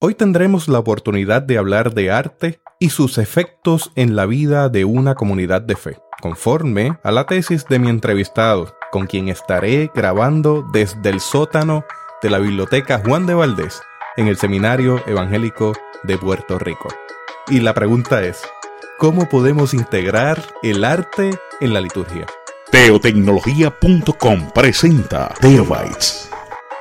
Hoy tendremos la oportunidad de hablar de arte y sus efectos en la vida de una comunidad de fe, conforme a la tesis de mi entrevistado, con quien estaré grabando desde el sótano de la Biblioteca Juan de Valdés en el Seminario Evangélico de Puerto Rico. Y la pregunta es, ¿cómo podemos integrar el arte en la liturgia? Teotecnología.com presenta Teobytes.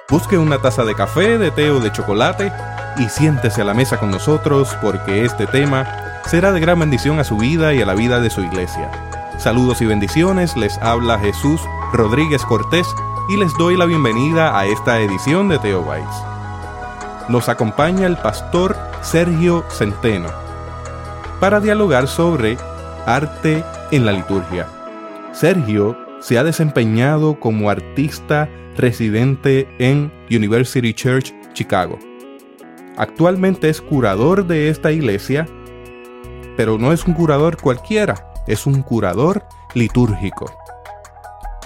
Busque una taza de café, de té o de chocolate y siéntese a la mesa con nosotros porque este tema será de gran bendición a su vida y a la vida de su iglesia. Saludos y bendiciones, les habla Jesús Rodríguez Cortés y les doy la bienvenida a esta edición de Teobytes. Nos acompaña el pastor Sergio Centeno para dialogar sobre arte en la liturgia. Sergio se ha desempeñado como artista residente en University Church Chicago Actualmente es curador de esta iglesia, pero no es un curador cualquiera, es un curador litúrgico.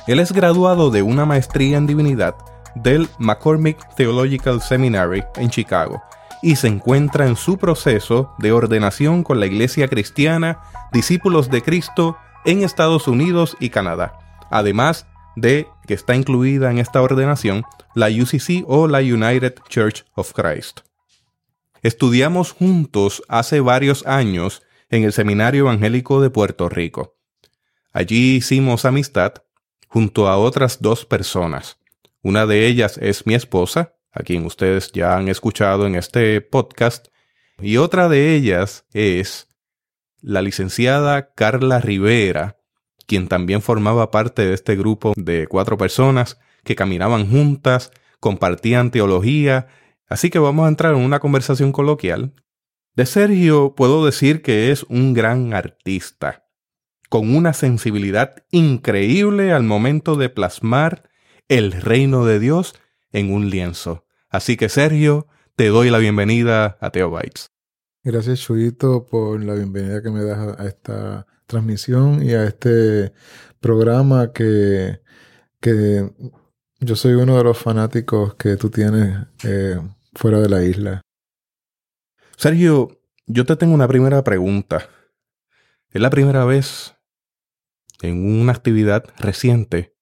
Él es graduado de una maestría en divinidad del McCormick Theological Seminary en Chicago y se encuentra en su proceso de ordenación con la Iglesia Cristiana Discípulos de Cristo en Estados Unidos y Canadá, además de que está incluida en esta ordenación la UCC o la United Church of Christ. Estudiamos juntos hace varios años en el Seminario Evangélico de Puerto Rico. Allí hicimos amistad junto a otras dos personas. Una de ellas es mi esposa, a quien ustedes ya han escuchado en este podcast, y otra de ellas es la licenciada Carla Rivera, quien también formaba parte de este grupo de cuatro personas que caminaban juntas, compartían teología Así que vamos a entrar en una conversación coloquial. De Sergio puedo decir que es un gran artista, con una sensibilidad increíble al momento de plasmar el reino de Dios en un lienzo. Así que Sergio, te doy la bienvenida a Teobytes. Gracias Chuyito por la bienvenida que me das a esta transmisión y a este programa que, que yo soy uno de los fanáticos que tú tienes eh, fuera de la isla. Sergio, yo te tengo una primera pregunta. Es la primera vez en una actividad reciente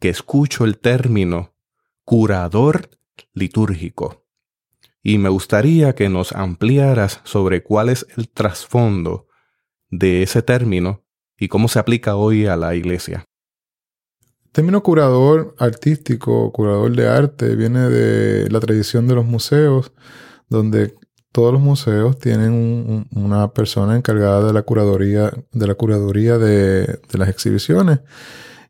que escucho el término curador litúrgico. Y me gustaría que nos ampliaras sobre cuál es el trasfondo de ese término y cómo se aplica hoy a la iglesia término curador artístico, curador de arte, viene de la tradición de los museos, donde todos los museos tienen una persona encargada de la curaduría, de la curaduría de, las exhibiciones.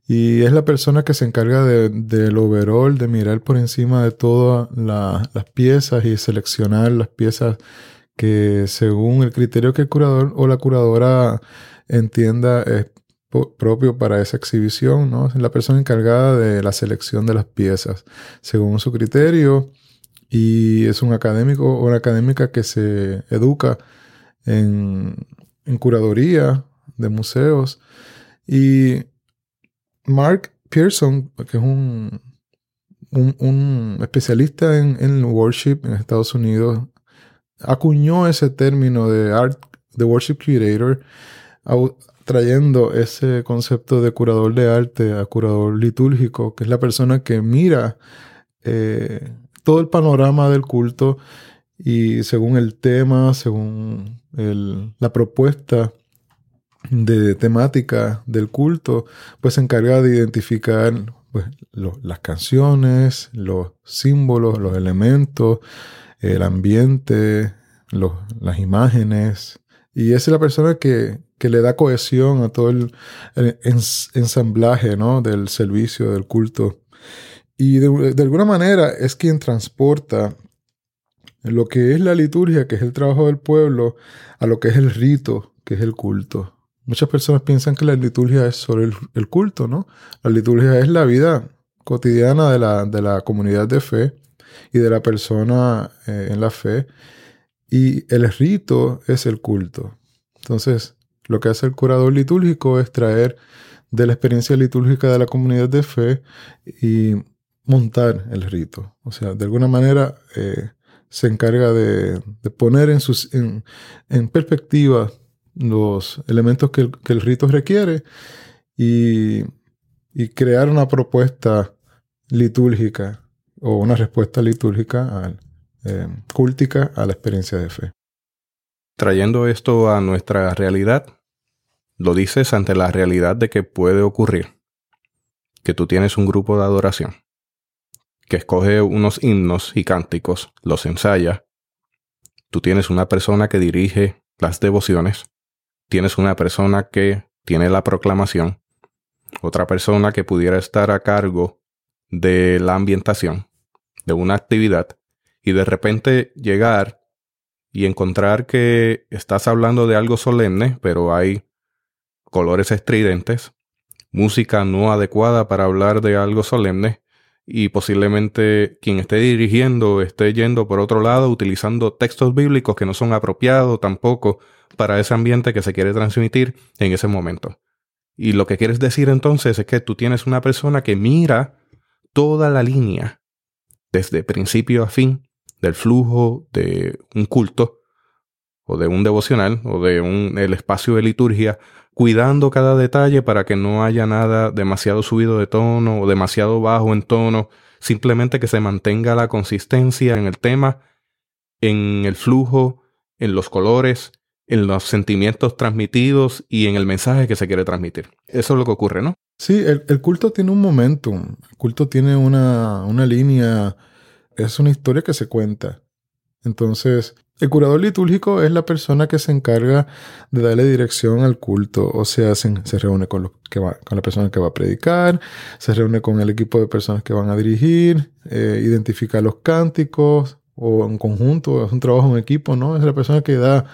Y es la persona que se encarga del overall, de mirar por encima de todas las piezas y seleccionar las piezas que según el criterio que el curador o la curadora entienda es propio para esa exhibición, ¿no? Es la persona encargada de la selección de las piezas según su criterio y es un académico o una académica que se educa en, curaduría de museos. Y Mark Pearson, que es un, un, especialista en, en, worship en Estados Unidos, acuñó ese término de art, de worship curator trayendo ese concepto de curador de arte a curador litúrgico, que es la persona que mira eh, todo el panorama del culto y según el tema, según la propuesta de temática del culto, pues se encarga de identificar pues, las canciones, los símbolos, los elementos, el ambiente, las imágenes. Y es la persona que, que le da cohesión a todo el, ensamblaje ¿no? del servicio, del culto. Y de, alguna manera es quien transporta lo que es la liturgia, que es el trabajo del pueblo, a lo que es el rito, que es el culto. Muchas personas piensan que la liturgia es solo el, culto, ¿no? La liturgia es la vida cotidiana de la, de la comunidad de fe y de la persona eh, en la fe. Y el rito es el culto. Entonces, lo que hace el curador litúrgico es traer de la experiencia litúrgica de la comunidad de fe y montar el rito. O sea, de alguna manera eh, se encarga de, poner en, sus, en, perspectiva los elementos que el, rito requiere y, crear una propuesta litúrgica o una respuesta litúrgica eh, cúltica a la experiencia de fe. Trayendo esto a nuestra realidad, lo dices ante la realidad de que puede ocurrir que tú tienes un grupo de adoración que escoge unos himnos y cánticos, los ensaya. Tú tienes una persona que dirige las devociones. Tienes una persona que tiene la proclamación. Otra persona que pudiera estar a cargo de la ambientación de una actividad y de repente llegar y encontrar que estás hablando de algo solemne, pero hay colores estridentes, música no adecuada para hablar de algo solemne, y posiblemente quien esté dirigiendo esté yendo por otro lado utilizando textos bíblicos que no son apropiados tampoco para ese ambiente que se quiere transmitir en ese momento. Y lo que quieres decir entonces es que tú tienes una persona que mira toda la línea, desde principio a fin, del flujo de un culto, o de un devocional, o de un, el espacio de liturgia, cuidando cada detalle para que no haya nada demasiado subido de tono o demasiado bajo en tono, simplemente que se mantenga la consistencia en el tema, en el flujo, en los colores, en los sentimientos transmitidos y en el mensaje que se quiere transmitir. Eso es lo que ocurre, ¿no? Sí, el, culto tiene un momentum, el culto tiene una, una línea, es una historia que se cuenta. Entonces, el curador litúrgico es la persona que se encarga de darle dirección al culto, o sea, se, reúne con, que va, con la persona que va a predicar, se reúne con el equipo de personas que van a dirigir, eh, identifica los cánticos o en conjunto, es un trabajo en equipo, ¿no? Es la persona que da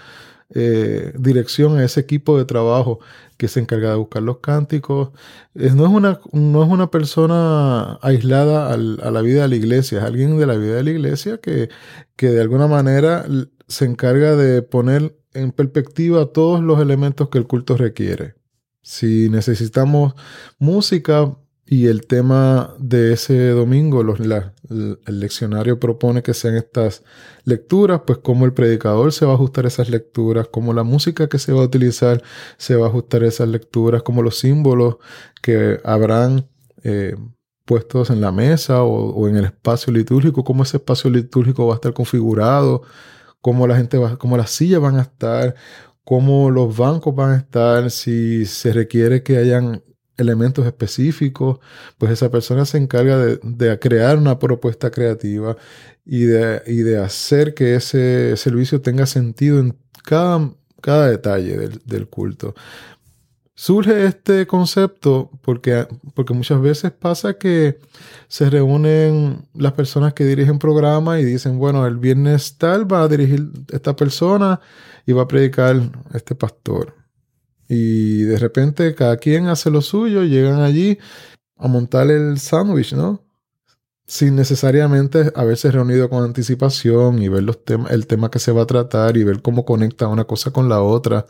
eh, dirección a ese equipo de trabajo que se encarga de buscar los cánticos. no, es una, no es una persona aislada a la vida de la iglesia, es alguien de la vida de la iglesia que, que de alguna manera se encarga de poner en perspectiva todos los elementos que el culto requiere. Si necesitamos música, y el tema de ese domingo, los, el leccionario propone que sean estas lecturas, pues cómo el predicador se va a ajustar a esas lecturas, cómo la música que se va a utilizar se va a ajustar a esas lecturas, cómo los símbolos que habrán eh, puestos en la mesa o, en el espacio litúrgico, cómo ese espacio litúrgico va a estar configurado, cómo la gente va, cómo las sillas van a estar, cómo los bancos van a estar, si se requiere que hayan elementos específicos, pues esa persona se encarga de, crear una propuesta creativa y de, hacer que ese servicio tenga sentido en cada, cada detalle del, culto. Surge este concepto porque, porque muchas veces pasa que se reúnen las personas que dirigen programas y dicen, bueno, el viernes tal va a dirigir esta persona y va a predicar este pastor. Y de repente cada quien hace lo suyo, llegan allí a montar el sándwich, ¿no? Sin necesariamente haberse reunido con anticipación y ver los el tema que se va a tratar y ver cómo conecta una cosa con la otra.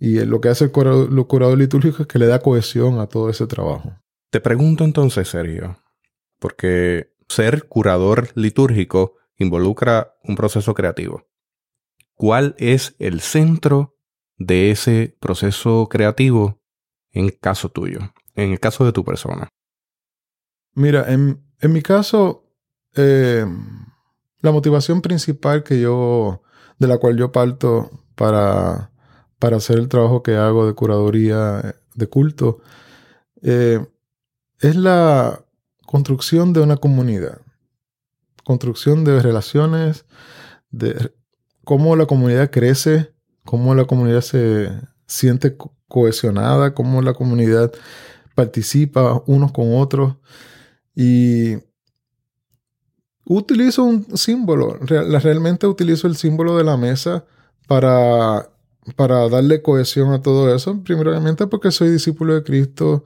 Y lo que hace el curador, litúrgico es que le da cohesión a todo ese trabajo. Te pregunto entonces, Sergio, porque ser curador litúrgico involucra un proceso creativo. ¿Cuál es el centro de ese proceso creativo en caso tuyo, en el caso de tu persona? Mira, en, mi caso, eh, la motivación principal que yo, de la cual yo parto para, para hacer el trabajo que hago de curaduría de culto, eh, es la construcción de una comunidad, construcción de relaciones, de cómo la comunidad crece cómo la comunidad se siente cohesionada, cómo la comunidad participa unos con otros. Y utilizo un símbolo, realmente utilizo el símbolo de la mesa para, para darle cohesión a todo eso. Primeramente porque soy discípulo de Cristo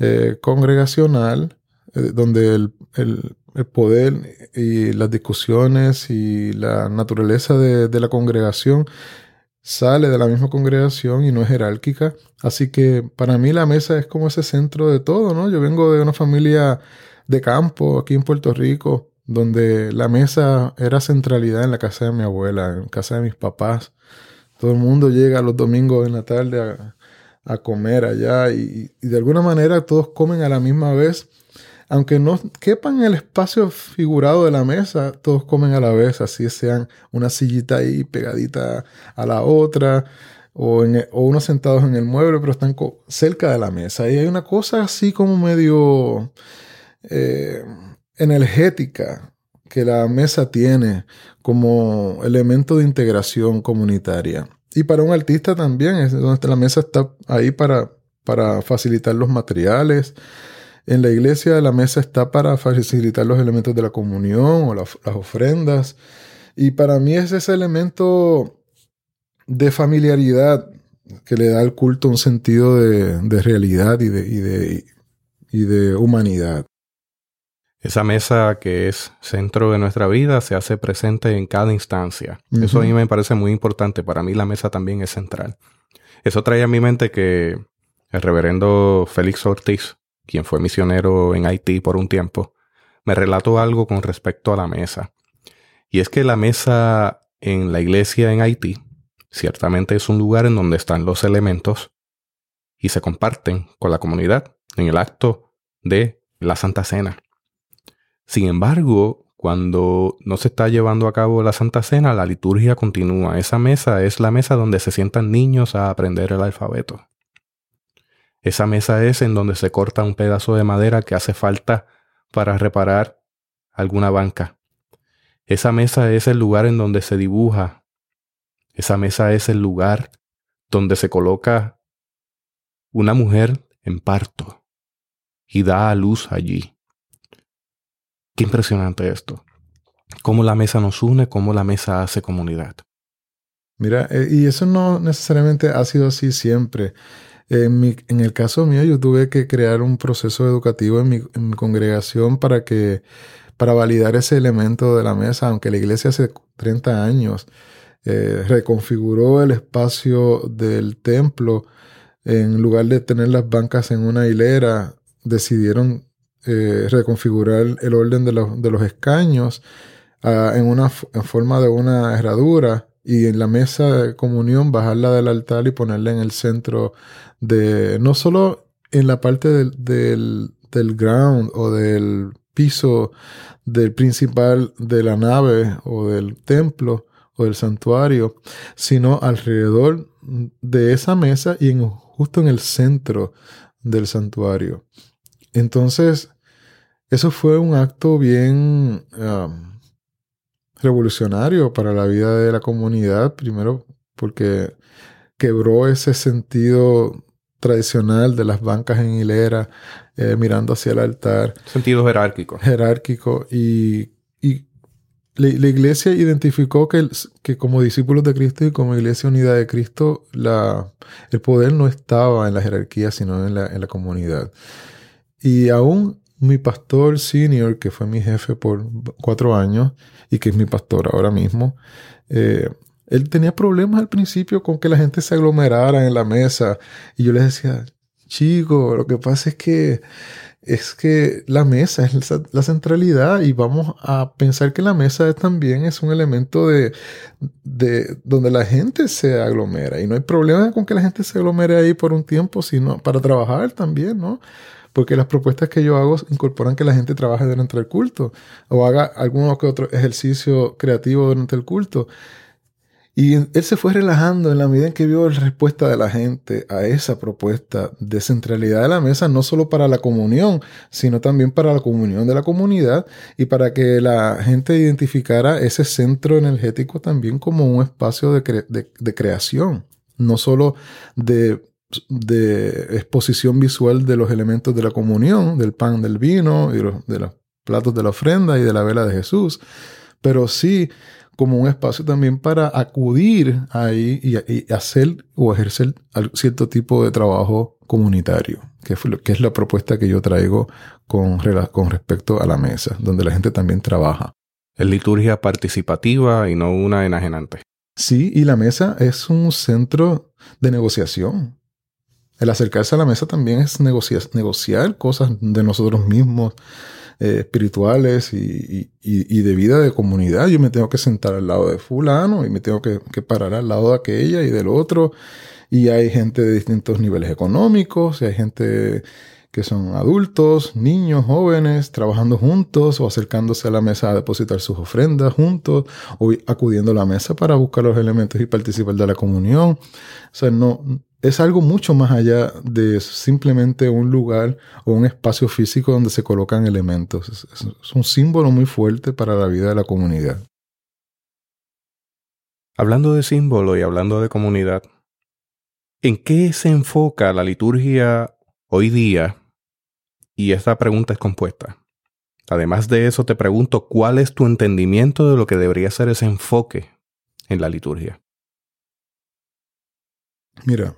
eh, congregacional, eh, donde el, poder y las discusiones y la naturaleza de, de la congregación sale de la misma congregación y no es jerárquica. Así que para mí la mesa es como ese centro de todo, ¿no? Yo vengo de una familia de campo aquí en Puerto Rico, donde la mesa era centralidad en la casa de mi abuela, en casa de mis papás. Todo el mundo llega los domingos en la tarde a, a comer allá y, y, de alguna manera todos comen a la misma vez. Aunque no quepan en el espacio figurado de la mesa, todos comen a la vez, así sean una sillita ahí pegadita a la otra o, o unos sentados en el mueble, pero están cerca de la mesa. Y hay una cosa así como medio eh, energética que la mesa tiene como elemento de integración comunitaria. Y para un artista también, es donde la mesa está ahí para facilitar los materiales. En la iglesia la mesa está para facilitar los elementos de la comunión o las ofrendas. Y para mí es ese elemento de familiaridad que le da al culto un sentido de, de realidad y de, y, de, y de humanidad. Esa mesa que es centro de nuestra vida se hace presente en cada instancia. Eso a mí me parece muy importante. Para mí la mesa también es central. Eso trae a mi mente que el reverendo Félix Ortiz, quien fue misionero en Haití por un tiempo, me relató algo con respecto a la mesa. Y es que la mesa en la iglesia en Haití ciertamente es un lugar en donde están los elementos y se comparten con la comunidad en el acto de la Santa Cena. Sin embargo, cuando no se está llevando a cabo la Santa Cena, la liturgia continúa. Esa mesa es la mesa donde se sientan niños a aprender el alfabeto. Esa mesa es en donde se corta un pedazo de madera que hace falta para reparar alguna banca. Esa mesa es el lugar en donde se dibuja. Esa mesa es el lugar donde se coloca una mujer en parto y da a luz allí. Qué impresionante esto. Cómo la mesa nos une, cómo la mesa hace comunidad. Mira, eh, y eso no necesariamente ha sido así siempre. En, el caso mío, yo tuve que crear un proceso educativo en mi, congregación para que, para validar ese elemento de la mesa, aunque la iglesia hace 30 años eh, reconfiguró el espacio del templo, en lugar de tener las bancas en una hilera, decidieron eh, reconfigurar el orden de, los, de los escaños uh, en una en forma de una herradura y en la mesa de comunión bajarla del altar y ponerla en el centro de, no solo en la parte del, del, del ground o del piso del principal de la nave o del templo o del santuario, sino alrededor de esa mesa y en, justo en el centro del santuario. Entonces, eso fue un acto bien um, revolucionario para la vida de la comunidad, primero porque quebró ese sentido tradicional de las bancas en hilera, eh, mirando hacia el altar. Sentido jerárquico. Jerárquico. Y, y la, la, iglesia identificó que, el, que, como discípulos de Cristo y como iglesia unida de Cristo, la, el poder no estaba en la jerarquía, sino en la, en la comunidad. Y aún mi pastor senior, que fue mi jefe por cuatro años y que es mi pastor ahora mismo, eh, él tenía problemas al principio con que la gente se aglomerara en la mesa. Y yo le decía, chico, lo que pasa es que es que la mesa es la centralidad y vamos a pensar que la mesa también es un elemento de, de donde la gente se aglomera y no hay problema con que la gente se aglomere ahí por un tiempo, sino para trabajar también, ¿no? porque las propuestas que yo hago incorporan que la gente trabaje durante el culto o haga que otro ejercicio creativo durante el culto. Y él se fue relajando en la medida en que vio la respuesta de la gente a esa propuesta de centralidad de la mesa, no solo para la comunión, sino también para la comunión de la comunidad y para que la gente identificara ese centro energético también como un espacio de, cre de, de creación, no solo de exposición visual de los elementos de la comunión, del pan, del vino, de los platos de la ofrenda y de la vela de Jesús, pero sí como un espacio también para acudir ahí y, hacer o ejercer cierto tipo de trabajo comunitario, que, fue, que es la propuesta que yo traigo con, con respecto a la mesa, donde la gente también trabaja. Es liturgia participativa y no una enajenante. Sí, y la mesa es un centro de negociación. El acercarse a la mesa también es negociar, negociar cosas de nosotros mismos, eh, espirituales y, de vida de comunidad. Yo me tengo que sentar al lado de fulano y me tengo que, que, parar al lado de aquella y del otro. Y hay gente de distintos niveles económicos, y hay gente que son adultos, niños, jóvenes, trabajando juntos o acercándose a la mesa a depositar sus ofrendas juntos o acudiendo a la mesa para buscar los elementos y participar de la comunión. O sea, no, es algo mucho más allá de simplemente un lugar o un espacio físico donde se colocan elementos. Es, es un símbolo muy fuerte para la vida de la comunidad. Hablando de símbolo y hablando de comunidad, ¿en qué se enfoca la liturgia hoy día y esta pregunta es compuesta. Además de eso, te pregunto cuál es tu entendimiento de lo que debería ser ese enfoque en la liturgia. Mira,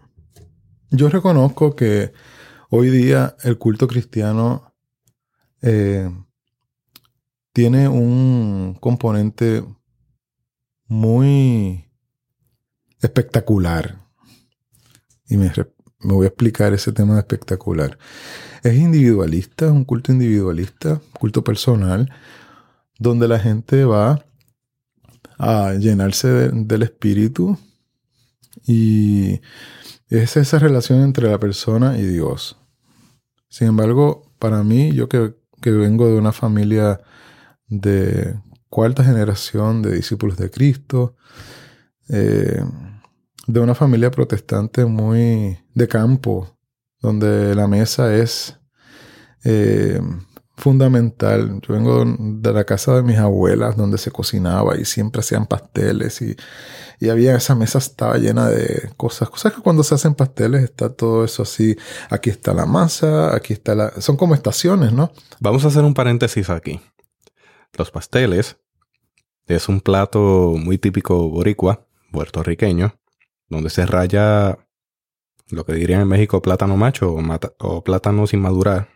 yo reconozco que hoy día el culto cristiano eh, tiene un componente muy espectacular. Y me, me voy a explicar ese tema de espectacular. Es individualista, es un culto individualista, culto personal, donde la gente va a llenarse del espíritu y es esa relación entre la persona y Dios. Sin embargo, para mí, yo que, vengo de una familia de cuarta generación de discípulos de Cristo, eh, de una familia protestante muy de campo, donde la mesa es eh, fundamental. Yo vengo de la casa de mis abuelas, donde se cocinaba y siempre hacían pasteles y, y había esa mesa estaba llena de cosas. Cosas que cuando se hacen pasteles está todo eso así. Aquí está la masa, aquí está la... Son como estaciones, ¿no? Vamos a hacer un paréntesis aquí. Los pasteles es un plato muy típico boricua, puertorriqueño, donde se raya lo que dirían en México plátano macho o, plátano sin madurar.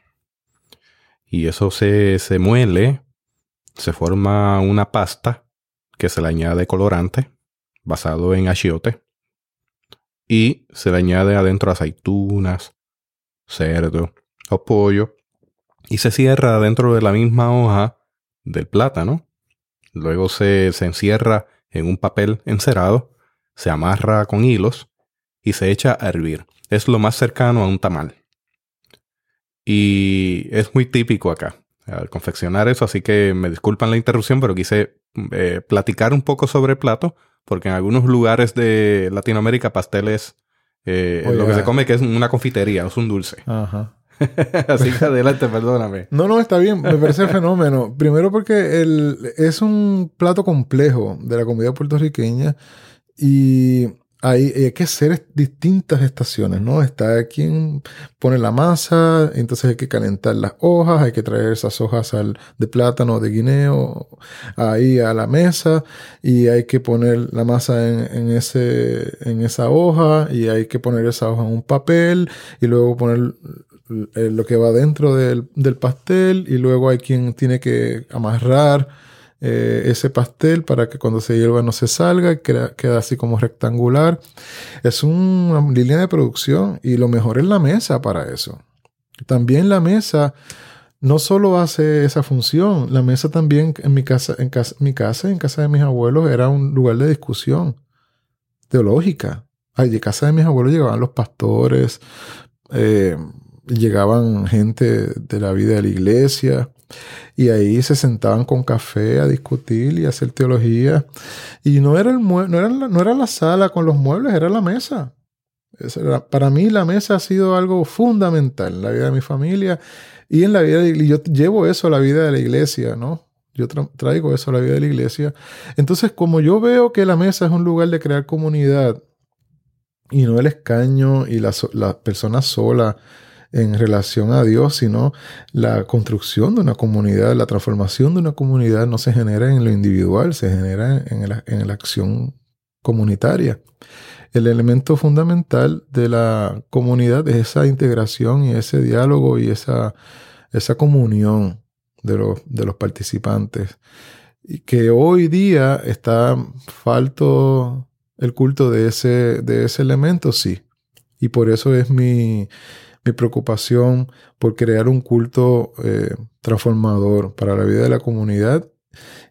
Y eso se, se muele, se forma una pasta que se le añade colorante basado en achiote y se le añade adentro aceitunas, cerdo o pollo y se cierra dentro de la misma hoja del plátano. Luego se, se encierra en un papel encerado se amarra con hilos y se echa a hervir. Es lo más cercano a un tamal. Y es muy típico acá al confeccionar eso, así que me disculpan la interrupción, pero quise eh, platicar un poco sobre plato, porque en algunos lugares de Latinoamérica pasteles eh, lo que se come que es una confitería, es un dulce. Ajá. Así que adelante, perdóname. No, no, está bien, me parece fenómeno. Primero porque el, es un plato complejo de la comida puertorriqueña y hay, hay, que hacer distintas estaciones, ¿no? Está quien pone la masa, entonces hay que calentar las hojas, hay que traer esas hojas al, de plátano, de guineo, ahí a la mesa, y hay que poner la masa en, en, ese, en esa hoja, y hay que poner esa hoja en un papel, y luego poner lo que va dentro del, del pastel, y luego hay quien tiene que amarrar eh, ese pastel para que cuando se hierva no se salga, queda, queda así como rectangular. Es una línea de producción y lo mejor es la mesa para eso. También la mesa no solo hace esa función, la mesa también en mi casa, en casa, mi casa, en casa de mis abuelos, era un lugar de discusión teológica. De casa de mis abuelos llegaban los pastores, eh, llegaban gente de la vida de la iglesia, y ahí se sentaban con café a discutir y hacer teología. Y no era, el no era, la, no era la sala con los muebles, era la mesa. para mí la mesa ha sido algo fundamental en la vida de mi familia y en la vida de, yo llevo eso a la vida de la iglesia, ¿no? Yo traigo eso a la vida de la iglesia. Entonces, como yo veo que la mesa es un lugar de crear comunidad y no el escaño y la, la persona sola en relación a Dios, sino la construcción de una comunidad, la transformación de una comunidad no se genera en lo individual, se genera en, la acción comunitaria. El elemento fundamental de la comunidad es esa integración y ese diálogo y esa, esa comunión de los, de los participantes. Y que hoy día está falto el culto de ese, de ese elemento, sí. Y por eso es mi, mi preocupación por crear un culto eh, transformador para la vida de la comunidad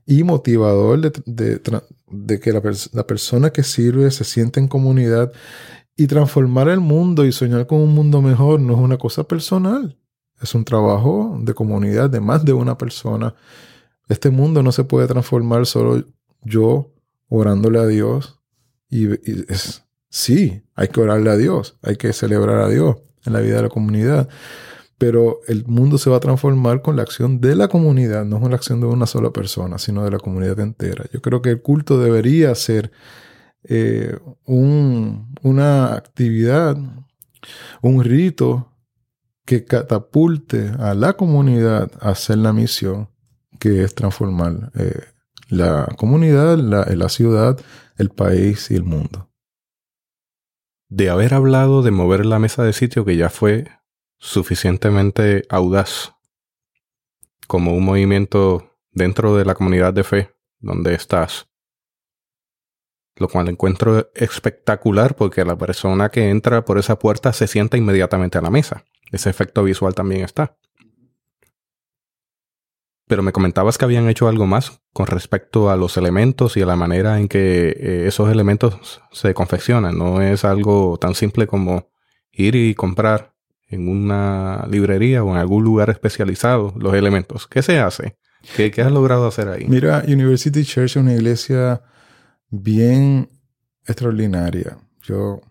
y motivador de, que la, persona que sirve se sienta en comunidad y transformar el mundo y soñar con un mundo mejor no es una cosa personal, es un trabajo de comunidad de más de una persona. Este mundo no se puede transformar solo yo orándole a Dios y, sí, hay que orarle a Dios, hay que celebrar a Dios en la vida de la comunidad, pero el mundo se va a transformar con la acción de la comunidad, no con la acción de una sola persona, sino de la comunidad entera. Yo creo que el culto debería ser eh, un, una actividad, un rito que catapulte a la comunidad a hacer la misión que es transformar eh, la comunidad, la ciudad, el país y el mundo. De haber hablado de mover la mesa de sitio que ya fue suficientemente audaz como un movimiento dentro de la comunidad de fe donde estás, lo cual encuentro espectacular porque la persona que entra por esa puerta se sienta inmediatamente a la mesa. Ese efecto visual también está. Pero me comentabas que habían hecho algo más con respecto a los elementos y a la manera en que eh, esos elementos se confeccionan. No es algo tan simple como ir y comprar en una librería o en algún lugar especializado los elementos. ¿Qué se hace? ¿Qué, has logrado hacer ahí? Mira, University Church es una iglesia bien extraordinaria. Yo,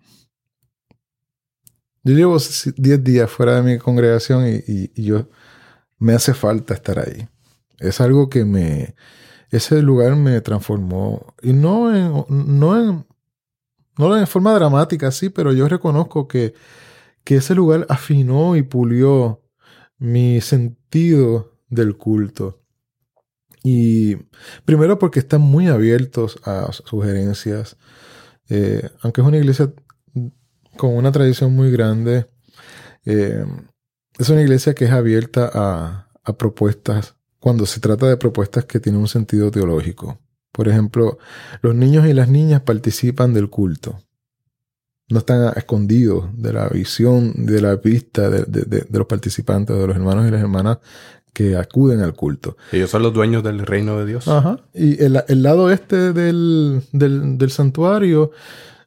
yo llevo 10 días fuera de mi congregación y yo me hace falta estar ahí. Es algo que me... Ese lugar me transformó. Y no en, no en, no en forma dramática, sí, pero yo reconozco que, que ese lugar afinó y pulió mi sentido del culto. Y primero porque están muy abiertos a sugerencias. Eh, aunque es una iglesia con una tradición muy grande, eh, es una iglesia que es abierta a, a propuestas cuando se trata de propuestas que tienen un sentido teológico. Por ejemplo, los niños y las niñas participan del culto. No están escondidos de la visión, de la vista de, los participantes, de los hermanos y las hermanas que acuden al culto. Ellos son los dueños del reino de Dios. Ajá. Y el, lado este del, santuario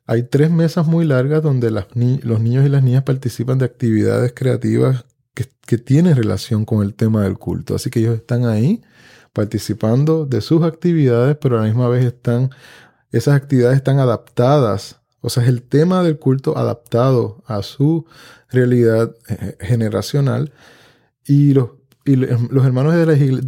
hay tres mesas muy largas donde los niños y las niñas participan de actividades creativas que, tiene relación con el tema del culto. Así que ellos están ahí participando de sus actividades, pero a la misma vez están, esas actividades están adaptadas. O sea, es el tema del culto adaptado a su realidad eh, generacional. Y los, los hermanos de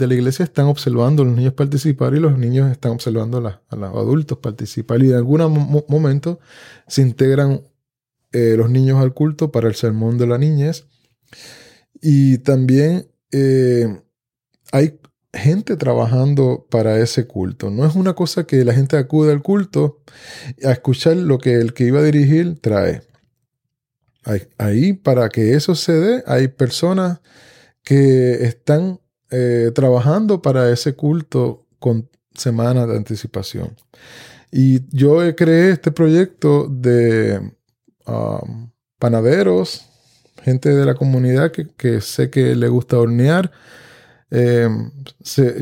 la, iglesia están observando a los niños participar y los niños están observando a, los adultos participar. Y en algún momento se integran eh, los niños al culto para el sermón de la niñez. Y también eh, hay gente trabajando para ese culto. No es una cosa que la gente acude al culto a escuchar lo que el que iba a dirigir trae. Ahí, para que eso se dé, hay personas que están eh, trabajando para ese culto con semanas de anticipación. Y yo creé este proyecto de um, panaderos, gente de la comunidad que, sé que le gusta hornear. Eh,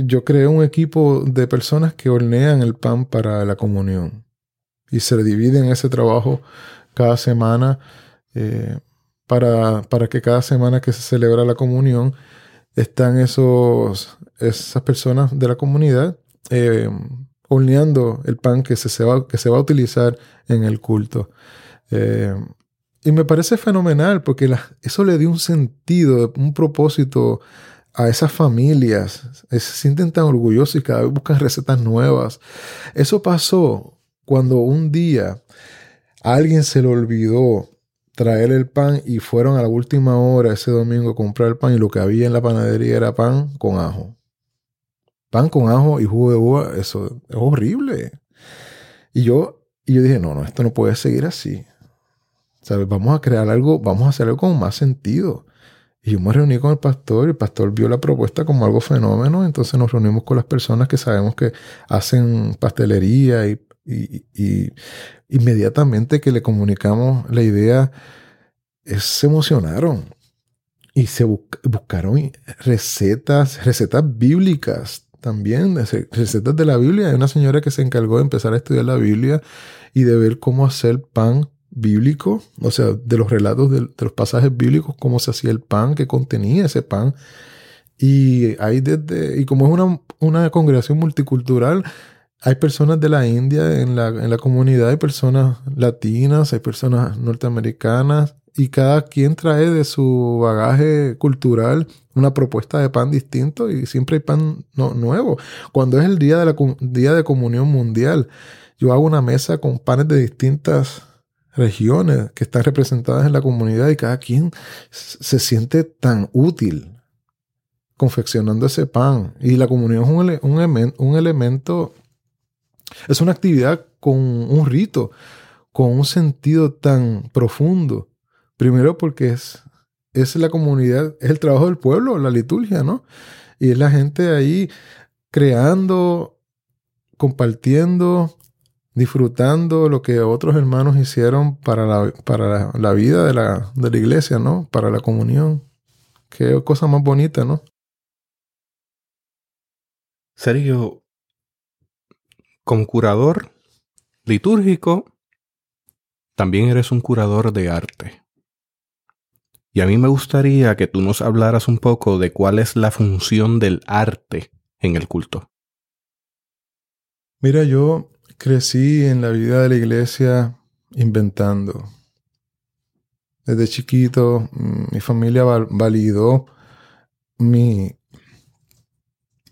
yo creé un equipo de personas que hornean el pan para la comunión y se dividen ese trabajo cada semana eh, para, para, que cada semana que se celebra la comunión están esos, esas personas de la comunidad eh, horneando el pan que se, va, que se va a utilizar en el culto. Y me parece fenomenal porque eso le dio un sentido, un propósito a esas familias. Se sienten tan orgullosos y cada vez buscan recetas nuevas. Eso pasó cuando un día a alguien se le olvidó traer el pan y fueron a la última hora ese domingo a comprar el pan y lo que había en la panadería era pan con ajo. Pan con ajo y jugo de uva, eso es horrible. Y yo, y yo dije, no, no, esto no puede seguir así. Vamos a crear algo, vamos a hacer algo con más sentido. Y yo me reuní con el pastor, y el pastor vio la propuesta como algo fenómeno, entonces nos reunimos con las personas que sabemos que hacen pastelería y, y, inmediatamente que le comunicamos la idea, se emocionaron y se buscaron recetas, recetas bíblicas también, recetas de la Biblia. Hay una señora que se encargó de empezar a estudiar la Biblia y de ver cómo hacer pan bíblico, o sea, de los relatos de, los pasajes bíblicos, cómo se hacía el pan, qué contenía ese pan. Y hay desde, y como es una, una congregación multicultural, hay personas de la India en la, en la comunidad, hay personas latinas, hay personas norteamericanas, y cada quien trae de su bagaje cultural una propuesta de pan distinto y siempre hay pan nuevo. Cuando es el día de, la, día de comunión mundial, yo hago una mesa con panes de distintas regiones que están representadas en la comunidad y cada quien se siente tan útil confeccionando ese pan. Y la comunión es un, un elemento, es una actividad con un rito, con un sentido tan profundo Primero porque es, es la comunidad, es el trabajo del pueblo, la liturgia, ¿no? Y es la gente ahí creando, compartiendo, disfrutando lo que otros hermanos hicieron para la, para la, vida de la, de la iglesia, ¿no? Para la comunión. Qué cosa más bonita, ¿no? Sergio, como curador litúrgico, también eres un curador de arte. Y a mí me gustaría que tú nos hablaras un poco de cuál es la función del arte en el culto. Mira, yo crecí en la vida de la iglesia inventando. Desde chiquito mi familia validó mi,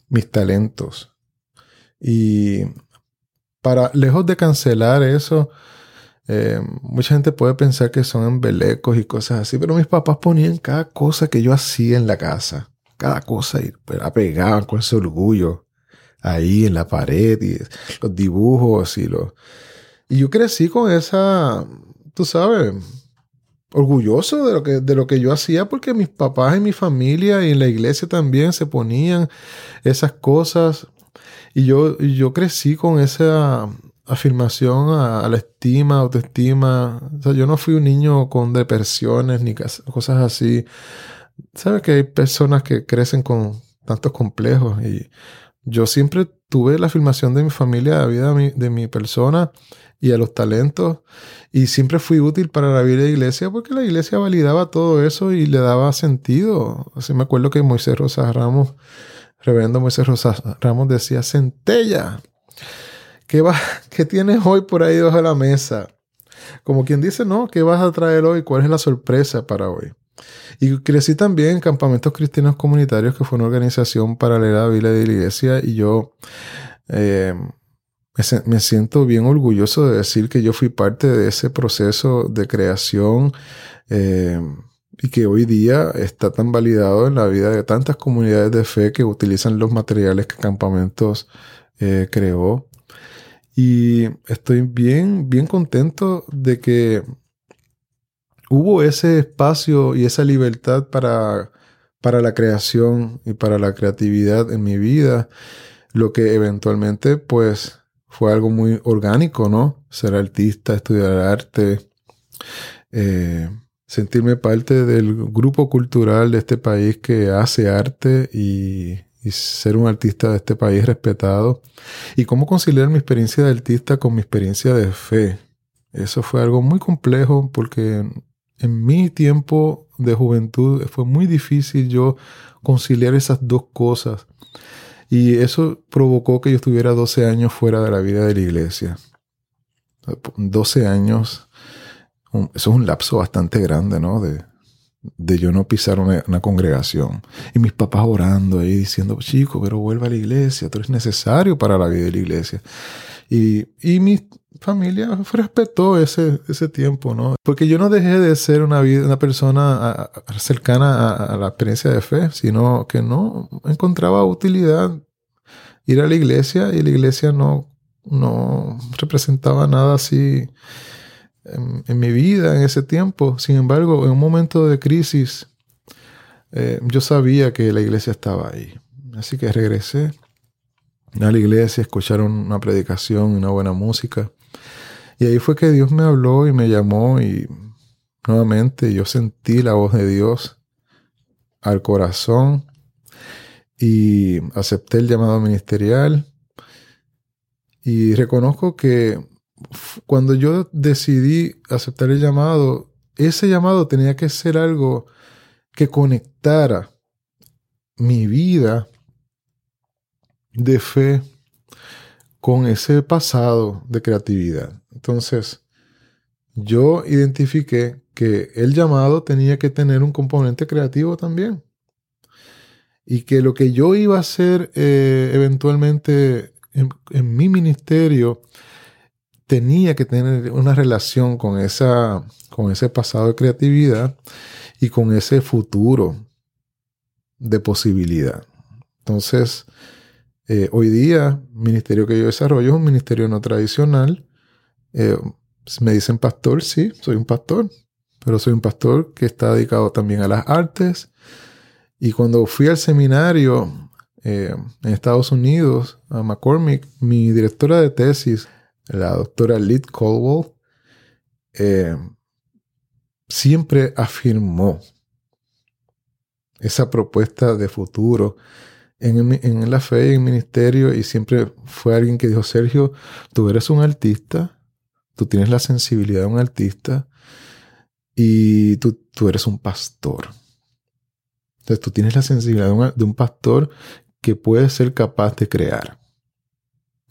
mis talentos. Y para, lejos de cancelar eso, eh, mucha gente puede pensar que son embelecos y cosas así, pero mis papás ponían cada cosa que yo hacía en la casa, cada cosa y pues, la pegaban con ese orgullo ahí en la pared y los dibujos y los... Y yo crecí con esa, tú sabes, orgulloso de lo que, de lo que yo hacía porque mis papás y mi familia y en la iglesia también se ponían esas cosas y yo, yo crecí con esa afirmación a, la estima, autoestima. O sea, yo no fui un niño con depresiones ni cosas así. Sabes que hay personas que crecen con tantos complejos y yo siempre tuve la afirmación de mi familia, de la vida de mi, persona y a los talentos y siempre fui útil para la vida de la iglesia porque la iglesia validaba todo eso y le daba sentido. Así me acuerdo que Moisés Rosas Ramos, reverendo Moisés Rosas Ramos decía, centella ¿Qué, ¿Qué tienes hoy por ahí debajo de la mesa? Como quien dice, no, ¿qué vas a traer hoy? ¿Cuál es la sorpresa para hoy? Y crecí también en Campamentos Cristianos Comunitarios, que fue una organización paralela a la Biblia de la Iglesia, y yo eh, me, siento bien orgulloso de decir que yo fui parte de ese proceso de creación eh, y que hoy día está tan validado en la vida de tantas comunidades de fe que utilizan los materiales que Campamentos eh, creó. Y estoy bien, bien contento de que hubo ese espacio y esa libertad para, para la creación y para la creatividad en mi vida, lo que eventualmente pues fue algo muy orgánico, ¿no? Ser artista, estudiar arte, eh, sentirme parte del grupo cultural de este país que hace arte y y ser un artista de este país respetado. Y cómo conciliar mi experiencia de artista con mi experiencia de fe. Eso fue algo muy complejo porque en mi tiempo de juventud fue muy difícil yo conciliar esas dos cosas. Y eso provocó que yo estuviera 12 años fuera de la vida de la iglesia. 12 años, eso es un lapso bastante grande, ¿no? De, de yo no pisar una, congregación. Y mis papás orando ahí diciendo, chico, pero vuelva a la iglesia, tú eres necesario para la vida de la iglesia. Y, y mi familia respetó ese, ese tiempo, ¿no? Porque yo no dejé de ser una, vida, una persona cercana a, la experiencia de fe, sino que no encontraba utilidad ir a la iglesia y la iglesia no, no representaba nada así en, mi vida en ese tiempo. Sin embargo, en un momento de crisis, eh, yo sabía que la iglesia estaba ahí. Así que regresé a la iglesia, escucharon una predicación, una buena música. Y ahí fue que Dios me habló y me llamó y nuevamente yo sentí la voz de Dios al corazón y acepté el llamado ministerial. Y reconozco que cuando yo decidí aceptar el llamado, ese llamado tenía que ser algo que conectara mi vida de fe con ese pasado de creatividad. Entonces, yo identifiqué que el llamado tenía que tener un componente creativo también. Y que lo que yo iba a hacer eh, eventualmente en, mi ministerio tenía que tener una relación con, esa, con ese pasado de creatividad y con ese futuro de posibilidad. Entonces, eh, hoy día, el ministerio que yo desarrollo es un ministerio no tradicional. Eh, me dicen pastor, sí, soy un pastor, pero soy un pastor que está dedicado también a las artes. Y cuando fui al seminario eh, en Estados Unidos, a McCormick, mi directora de tesis, la doctora Liz Colwell, siempre afirmó esa propuesta de futuro en, la fe y en el ministerio y siempre fue alguien que dijo, Sergio, tú eres un artista, tú tienes la sensibilidad de un artista y tú, tú eres un pastor. Entonces tú tienes la sensibilidad de un, pastor que puede ser capaz de crear.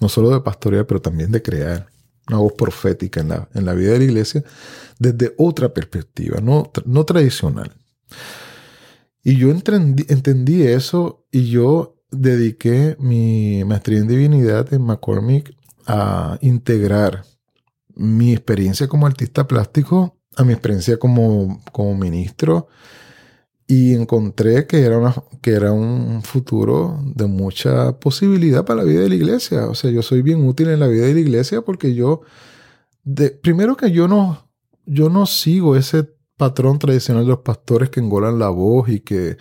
No solo de pastorear, pero también de crear una voz profética en la, en la vida de la iglesia desde otra perspectiva, no, no tradicional. Y yo entendí, entendí eso y yo dediqué mi maestría en divinidad en McCormick a integrar mi experiencia como artista plástico a mi experiencia como, como ministro y encontré que era, una, que era un futuro de mucha posibilidad para la vida de la iglesia. O sea, yo soy bien útil en la vida de la iglesia porque yo, de, primero que yo no, yo no sigo ese patrón tradicional de los pastores que engolan la voz y que,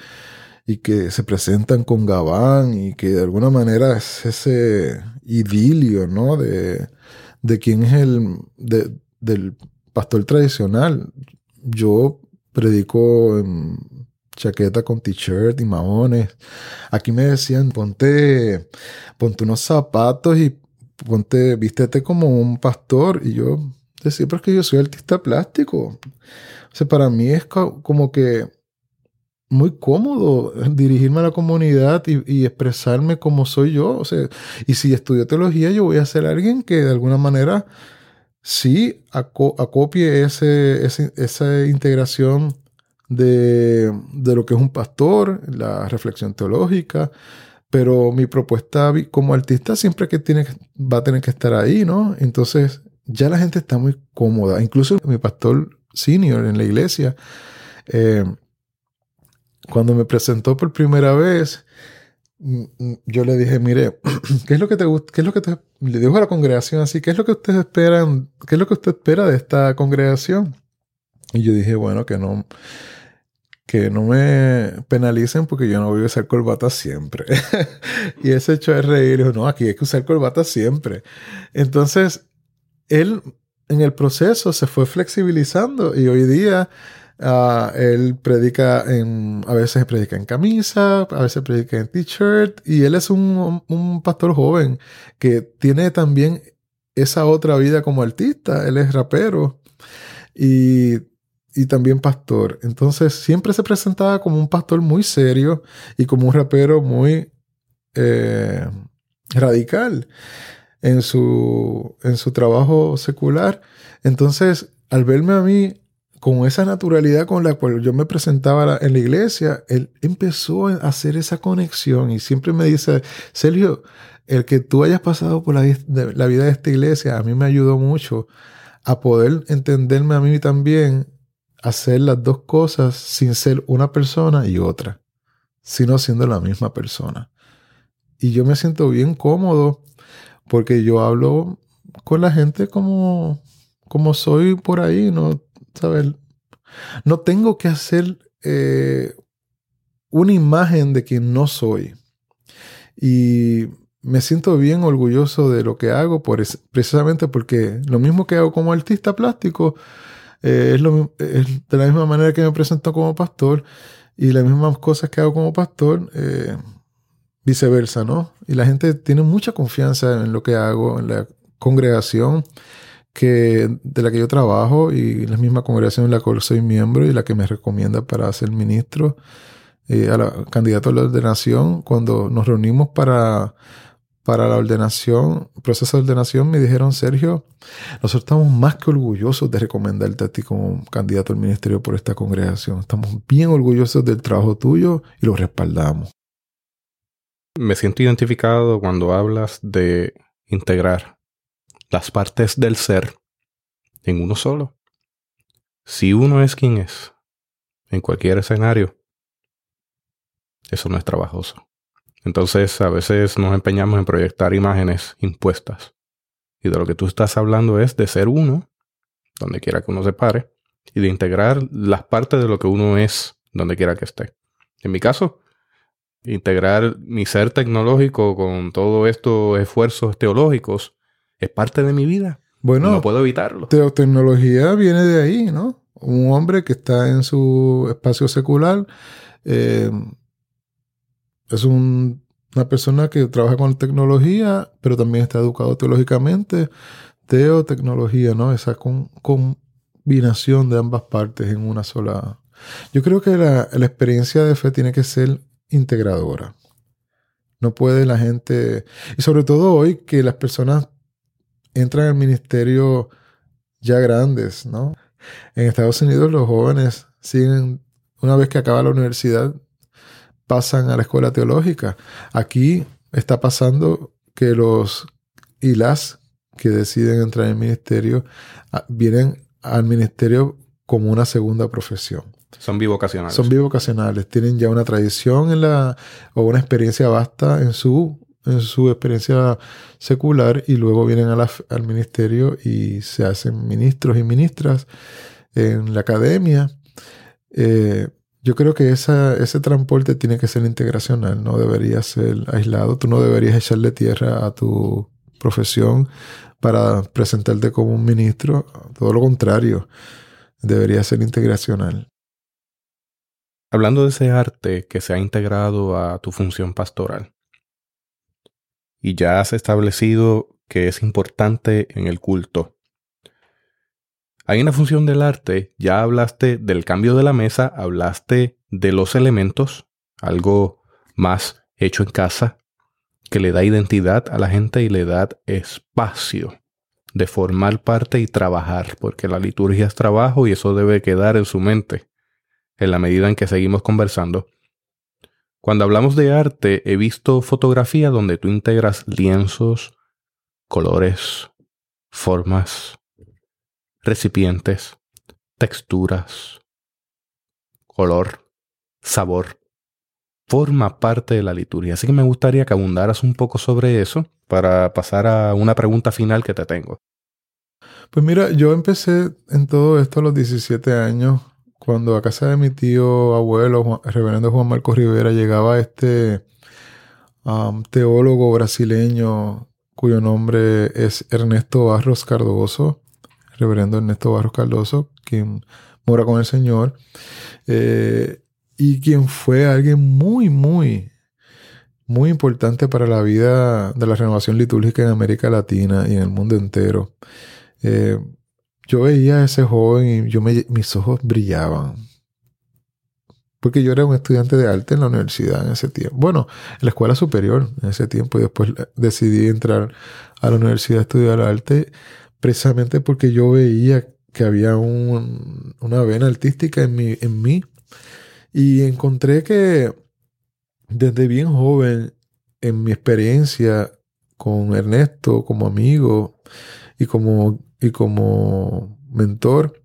y que se presentan con gabán y que de alguna manera es ese idilio, ¿no? De, de quién es el, del pastor tradicional. Yo predico en chaqueta con t-shirt y maones. Aquí me decían, ponte, ponte unos zapatos y ponte, vístete como un pastor. Y yo decía, pero es que yo soy artista plástico. O sea, para mí es como que muy cómodo dirigirme a la comunidad y, expresarme como soy yo. O sea, y si estudio teología, yo voy a ser alguien que de alguna manera sí acopie ese, esa integración de, de, lo que es un pastor, la reflexión teológica, pero mi propuesta como artista siempre que tiene, va a tener que estar ahí, ¿no? Entonces ya la gente está muy cómoda. Incluso mi pastor senior en la iglesia, eh, cuando me presentó por primera vez, mm, mm, yo le dije, mire, ¿qué es lo que te gusta? ¿Qué es lo que te... Le dijo a la congregación así, ¿qué es lo que ustedes esperan? ¿Qué es lo que usted espera de esta congregación? Y yo dije, bueno, que no, que no me penalicen porque yo no voy a usar corbata siempre. y ese hecho de reír, dijo, no, aquí hay que usar corbata siempre. Entonces, él en el proceso se fue flexibilizando y hoy día ah, él predica en, a veces predica en camisa, a veces predica en t-shirt y él es un, un, pastor joven que tiene también esa otra vida como artista, él es rapero y, y también pastor. Entonces siempre se presentaba como un pastor muy serio y como un rapero muy eh, radical en su, en su trabajo secular. Entonces, al verme a mí con esa naturalidad con la cual yo me presentaba en la iglesia, él empezó a hacer esa conexión y siempre me dice, Sergio, el que tú hayas pasado por la, la vida de esta iglesia, a mí me ayudó mucho a poder entenderme a mí también, hacer las dos cosas sin ser una persona y otra, sino siendo la misma persona. Y yo me siento bien cómodo porque yo hablo con la gente como, como soy por ahí, ¿no? ¿Sabes? No tengo que hacer eh, una imagen de quien no soy. Y me siento bien orgulloso de lo que hago, por precisamente porque lo mismo que hago como artista plástico, eh, es, lo, es de la misma manera que me presento como pastor y las mismas cosas que hago como pastor, eh, viceversa, ¿no? Y la gente tiene mucha confianza en lo que hago, en la congregación que, de la que yo trabajo y la misma congregación en la cual soy miembro y la que me recomienda para ser ministro, eh, a la, candidato a la ordenación, cuando nos reunimos para para la ordenación, proceso de ordenación, me dijeron, Sergio, nosotros estamos más que orgullosos de recomendarte a ti como candidato al ministerio por esta congregación. Estamos bien orgullosos del trabajo tuyo y lo respaldamos. Me siento identificado cuando hablas de integrar las partes del ser en uno solo. Si uno es quien es, en cualquier escenario, eso no es trabajoso. Entonces a veces nos empeñamos en proyectar imágenes impuestas. Y de lo que tú estás hablando es de ser uno, donde quiera que uno se pare, y de integrar las partes de lo que uno es, donde quiera que esté. En mi caso, integrar mi ser tecnológico con todos estos esfuerzos teológicos es parte de mi vida. Bueno, no puedo evitarlo. Tecnología viene de ahí, ¿no? Un hombre que está en su espacio secular eh, es una persona que trabaja con tecnología, pero también está educado teológicamente. Teo, tecnología, ¿no? Esa combinación de ambas partes en una sola. Yo creo que la, la experiencia de fe tiene que ser integradora. No puede la gente, y sobre todo hoy que las personas entran al ministerio ya grandes, ¿no? En Estados Unidos los jóvenes siguen, una vez que acaba la universidad, pasan a la escuela teológica. Aquí está pasando que los y las que deciden entrar en el ministerio ah, vienen al ministerio como una segunda profesión. Son bivocacionales. Son bivocacionales. Tienen ya una tradición en la, o una experiencia vasta en su, en su experiencia secular y luego vienen al ministerio y se hacen ministros y ministras en la academia. Eh, yo creo que ese transporte tiene que ser integracional, no debería ser aislado. Tú no deberías echarle tierra a tu profesión para presentarte como un ministro. Todo lo contrario, debería ser integracional. Hablando de ese arte que se ha integrado a tu función pastoral, y ya has establecido que es importante en el culto, hay una función del arte, ya hablaste del cambio de la mesa, hablaste de los elementos, algo más hecho en casa, que le da identidad a la gente y le da espacio de formar parte y trabajar, porque la liturgia es trabajo y eso debe quedar en su mente en la medida en que seguimos conversando. Cuando hablamos de arte, he visto fotografía donde tú integras lienzos, colores, formas, recipientes, texturas, color, sabor, forma parte de la liturgia. Así que me gustaría que abundaras un poco sobre eso para pasar a una pregunta final que te tengo. Pues mira, yo empecé en todo esto a los 17 años, cuando a casa de mi tío abuelo, el reverendo Juan Marcos Rivera, llegaba este um, teólogo brasileño cuyo nombre es Ernesto Barros Cardoso reverendo Ernesto Barros Cardoso, quien mora con el Señor, eh, y quien fue alguien muy, muy, muy importante para la vida de la renovación litúrgica en América Latina y en el mundo entero. Eh, yo veía a ese joven y yo mis ojos brillaban. Porque yo era un estudiante de arte en la universidad en ese tiempo. Bueno, en la escuela superior en ese tiempo y después decidí entrar a la universidad a estudiar arte precisamente porque yo veía que había una vena artística en en mí y encontré que desde bien joven, en mi experiencia con Ernesto como amigo y como, y como mentor,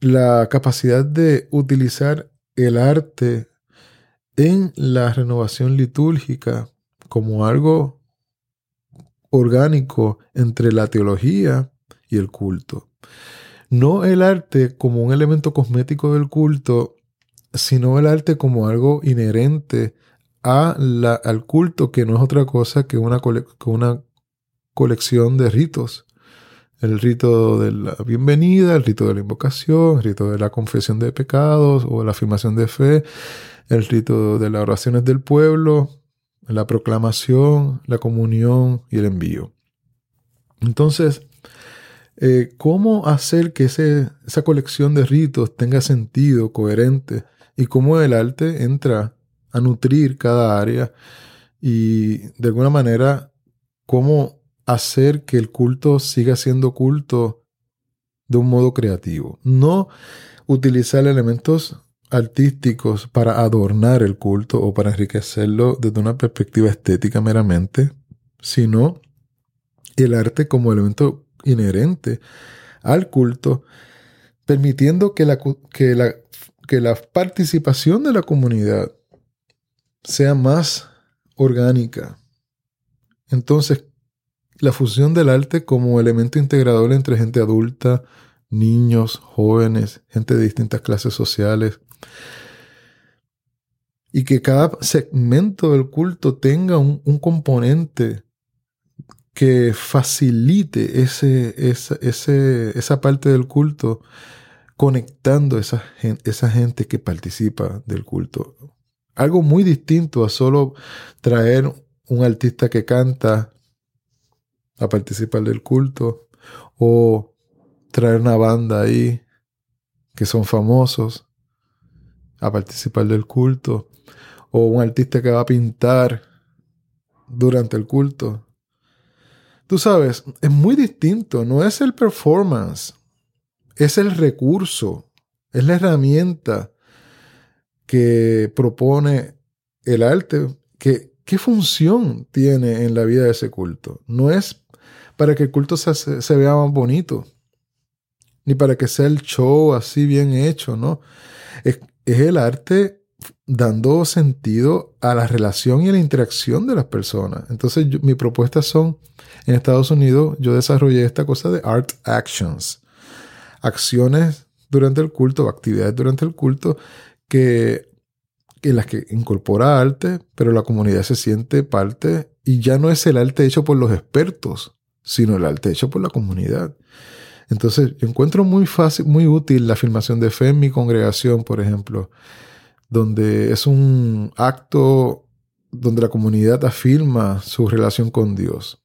la capacidad de utilizar el arte en la renovación litúrgica como algo orgánico entre la teología y el culto. No el arte como un elemento cosmético del culto, sino el arte como algo inherente a la, al culto, que no es otra cosa que una, una colección de ritos el rito de la bienvenida, el rito de la invocación, el rito de la confesión de pecados o la afirmación de fe, el rito de las oraciones del pueblo, la proclamación, la comunión y el envío. Entonces, eh, ¿cómo hacer que esa colección de ritos tenga sentido, coherente, y cómo el arte entra a nutrir cada área y de alguna manera cómo hacer que el culto siga siendo culto de un modo creativo? No utilizar elementos artísticos para adornar el culto o para enriquecerlo desde una perspectiva estética meramente, sino el arte como elemento inherente al culto, permitiendo que la, que la, que la participación de la comunidad sea más orgánica. Entonces, la fusión del arte como elemento integrador entre gente adulta, niños, jóvenes, gente de distintas clases sociales, y que cada segmento del culto tenga un, componente que facilite ese, esa, esa parte del culto conectando esa, esa gente que participa del culto. Algo muy distinto a solo traer un artista que canta a participar del culto o traer una banda ahí que son famosos a participar del culto o un artista que va a pintar durante el culto. Tú sabes, es muy distinto, no es el performance, es el recurso, es la herramienta que propone el arte, que, qué función tiene en la vida de ese culto. No es para que el culto se, se vea más bonito, ni para que sea el show así bien hecho, ¿no? Es, es el arte dando sentido a la relación y a la interacción de las personas. Entonces, mi propuestas son, en Estados Unidos, yo desarrollé esta cosa de art actions. Acciones durante el culto, actividades durante el culto, que, en las que incorpora arte, pero la comunidad se siente parte y ya no es el arte hecho por los expertos, sino el arte hecho por la comunidad. Entonces, encuentro muy fácil, muy útil la afirmación de fe en mi congregación, por ejemplo donde es un acto donde la comunidad afirma su relación con Dios.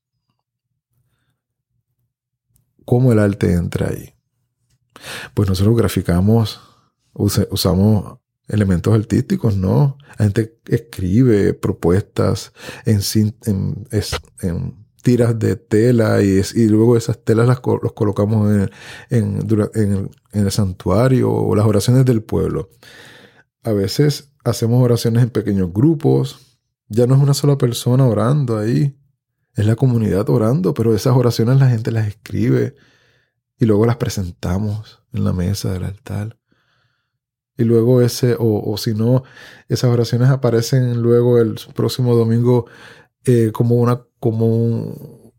¿Cómo el arte entra ahí? Pues nosotros graficamos, usamos elementos artísticos, ¿no? La gente escribe propuestas en, tiras de tela y, luego esas telas las los colocamos en, en, el santuario o las oraciones del pueblo a veces hacemos oraciones en pequeños grupos. Ya no es una sola persona orando ahí. Es la comunidad orando, pero esas oraciones la gente las escribe y luego las presentamos en la mesa del altar. Y luego ese, o, si no, esas oraciones aparecen luego el próximo domingo eh, como una, como,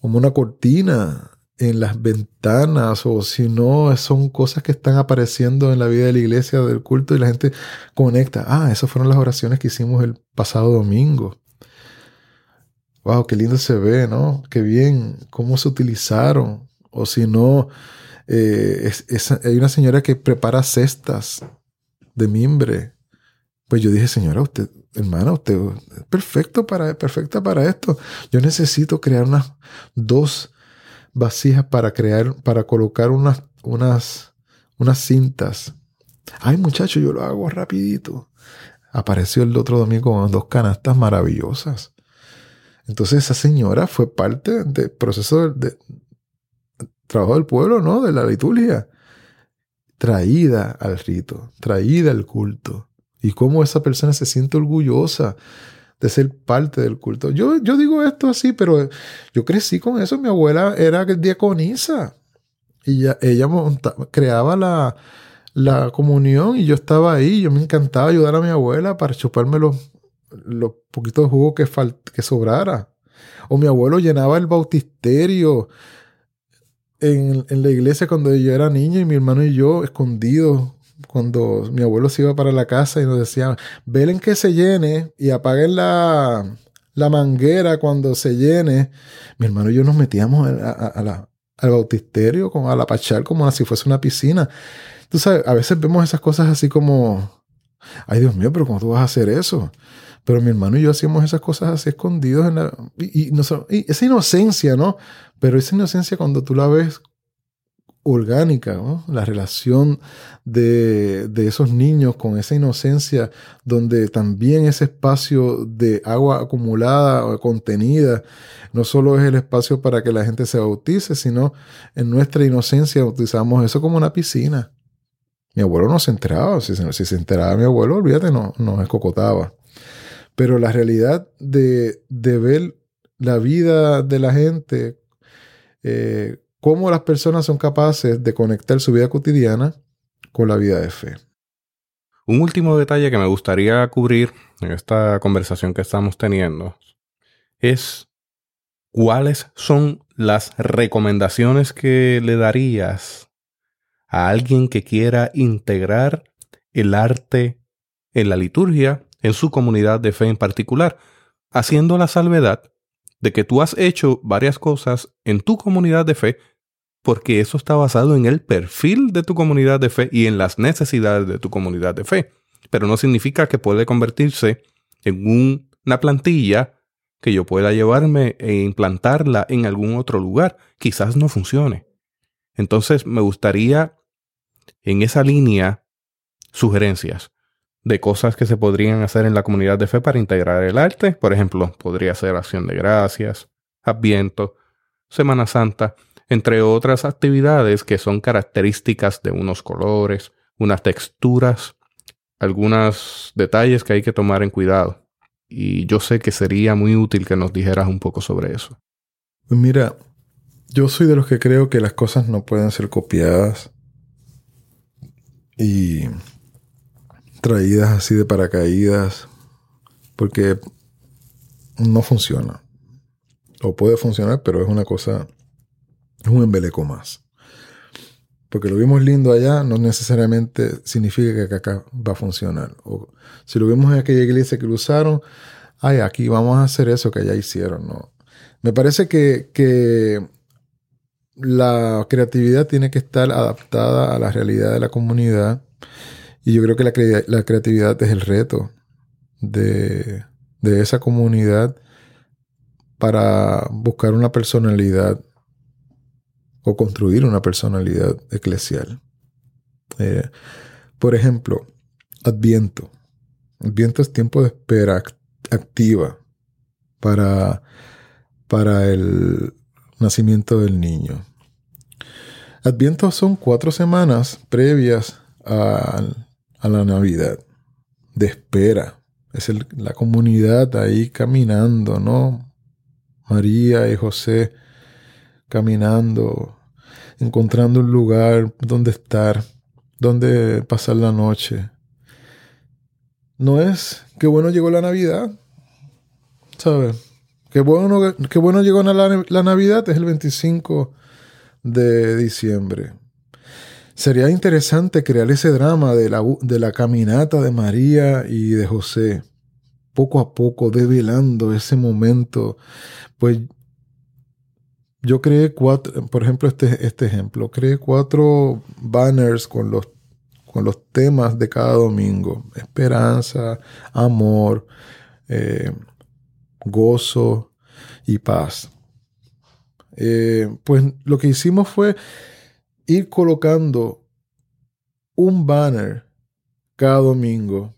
como una cortina en las ventanas o si no, son cosas que están apareciendo en la vida de la iglesia, del culto y la gente conecta. Ah, esas fueron las oraciones que hicimos el pasado domingo. Wow, qué lindo se ve, ¿no? Qué bien, cómo se utilizaron. O si no, eh, hay una señora que prepara cestas de mimbre. Pues yo dije, señora, usted, hermana, usted es perfecto para, perfecta para esto. Yo necesito crear unas dos vasijas para crear, para colocar unas, unas, unas cintas. Ay, muchacho, yo lo hago rapidito. Apareció el otro domingo con dos canastas maravillosas. Entonces esa señora fue parte del proceso de, trabajo del pueblo, ¿no? De la liturgia. Traída al rito, traída al culto. Y cómo esa persona se siente orgullosa de ser parte del culto. Yo, yo digo esto así, pero yo crecí con eso. Mi abuela era diaconisa y ella creaba la, la, comunión y yo estaba ahí. Yo me encantaba ayudar a mi abuela para chuparme los, los poquitos jugo que, que sobrara. O mi abuelo llenaba el bautisterio en, en, la iglesia cuando yo era niño y mi hermano y yo escondidos cuando mi abuelo se iba para la casa y nos decía, velen que se llene y apaguen la, la manguera cuando se llene. Mi hermano y yo nos metíamos a, al bautisterio, con a la pachal, como si fuese una piscina. Tú sabes, a veces vemos esas cosas así como, ay Dios mío, pero ¿cómo tú vas a hacer eso? Pero mi hermano y yo hacíamos esas cosas así escondidos en la, y, y esa inocencia, ¿no? Pero esa inocencia cuando tú la ves orgánica, la relación de, esos niños con esa inocencia, donde también ese espacio de agua acumulada o contenida no solo es el espacio para que la gente se bautice, sino en nuestra inocencia utilizamos eso como una piscina. Mi abuelo no se enteraba, si, si se enteraba mi abuelo, olvídate, no, nos escocotaba. Pero la realidad de, de ver la vida de la gente eh, cómo las personas son capaces de conectar su vida cotidiana con la vida de fe. Un último detalle que me gustaría cubrir en esta conversación que estamos teniendo es cuáles son las recomendaciones que le darías a alguien que quiera integrar el arte en la liturgia en su comunidad de fe en particular, haciendo la salvedad de que tú has hecho varias cosas en tu comunidad de fe porque eso está basado en el perfil de tu comunidad de fe y en las necesidades de tu comunidad de fe. Pero no significa que puede convertirse en una plantilla que yo pueda llevarme e implantarla en algún otro lugar. Quizás no funcione. Entonces me gustaría en esa línea sugerencias de cosas que se podrían hacer en la comunidad de fe para integrar el arte. Por ejemplo, podría ser acción de gracias, adviento, Semana Santa entre otras actividades que son características de unos colores, unas texturas, algunos detalles que hay que tomar en cuidado. Y yo sé que sería muy útil que nos dijeras un poco sobre eso. Pues mira, yo soy de los que creo que las cosas no pueden ser copiadas y traídas así de paracaídas porque no funciona. O puede funcionar, pero es una cosa es un embeleco más. Porque lo vimos lindo allá, no necesariamente significa que acá va a funcionar. O si lo vimos en aquella iglesia que lo usaron, ay, aquí vamos a hacer eso que allá hicieron. No. Me parece que, que la creatividad tiene que estar adaptada a la realidad de la comunidad. Y yo creo que la, la creatividad es el reto de, de esa comunidad para buscar una personalidad o construir una personalidad eclesial. Eh, por ejemplo, Adviento. Adviento es tiempo de espera activa para, para el nacimiento del niño. Adviento son cuatro semanas previas a, la Navidad, de espera. Es la comunidad ahí caminando, ¿no? María y José caminando, encontrando un lugar donde estar, donde pasar la noche. No es que bueno llegó la Navidad, ¿sabes? Qué bueno, qué bueno llegó la, la Navidad, es el 25 de diciembre. Sería interesante crear ese drama de la, de la caminata de María y de José, poco a poco, develando ese momento. Pues yo creé cuatro, por ejemplo, este, este ejemplo, creé cuatro banners con los, con los temas de cada domingo. Esperanza, amor, eh, gozo y paz. Eh, pues lo que hicimos fue ir colocando un banner cada domingo,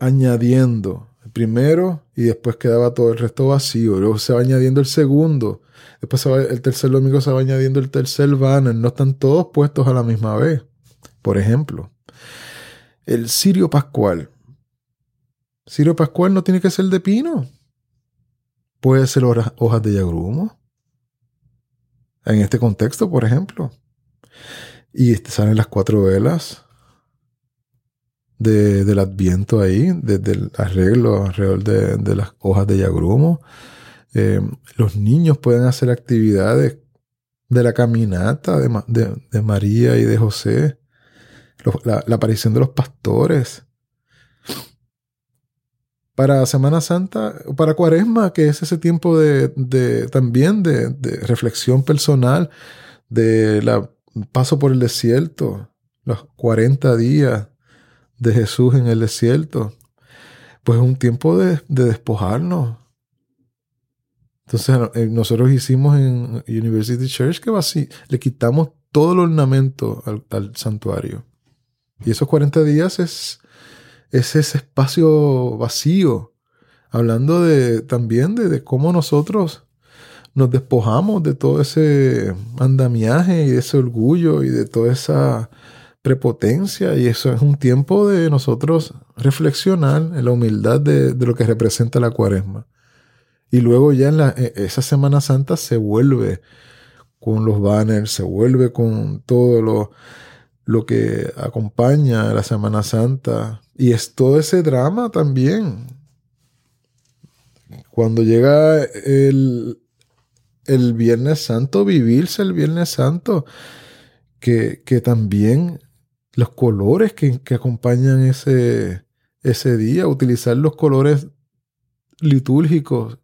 añadiendo el primero y después quedaba todo el resto vacío. Luego se va añadiendo el segundo Después el tercer domingo se va añadiendo el tercer banner. No están todos puestos a la misma vez. Por ejemplo, el cirio pascual. Cirio pascual no tiene que ser de pino. Puede ser hojas de yagrumo. En este contexto, por ejemplo. Y salen las cuatro velas del adviento ahí, desde el arreglo alrededor de, de las hojas de yagrumo. Eh, los niños pueden hacer actividades de la caminata de, María y de José, la, aparición de los pastores. para Semana Santa, para Cuaresma, que es ese tiempo de, de también de, de, reflexión personal, de la paso por el desierto, los 40 días de Jesús en el desierto, pues es un tiempo de, de despojarnos. Entonces eh, nosotros hicimos en University Church que así, le quitamos todo el ornamento al, al santuario. Y esos 40 días es es ese espacio vacío, hablando de, también de, cómo nosotros nos despojamos de todo ese andamiaje y de ese orgullo y de toda esa prepotencia y eso es un tiempo de nosotros reflexionar en la humildad de, lo que representa la cuaresma. Y luego ya en la, e, esa Semana Santa se vuelve con los banners, se vuelve con todo lo, lo que acompaña a la Semana Santa, y es todo ese drama también. Cuando llega el, el Viernes Santo, vivirse el Viernes Santo, que, que también los colores que, que, acompañan ese, ese día, utilizar los colores litúrgicos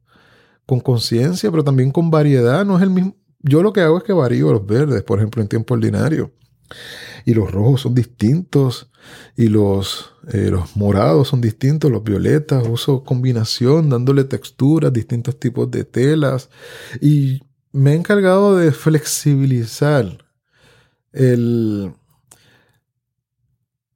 con conciencia, pero también con variedad, no es el mismo. Yo lo que hago es que varío los verdes, por ejemplo, en tiempo ordinario. Y los rojos son distintos y los, eh, los morados son distintos, los violetas, uso combinación, dándole texturas, distintos tipos de telas. Y me he encargado de flexibilizar el,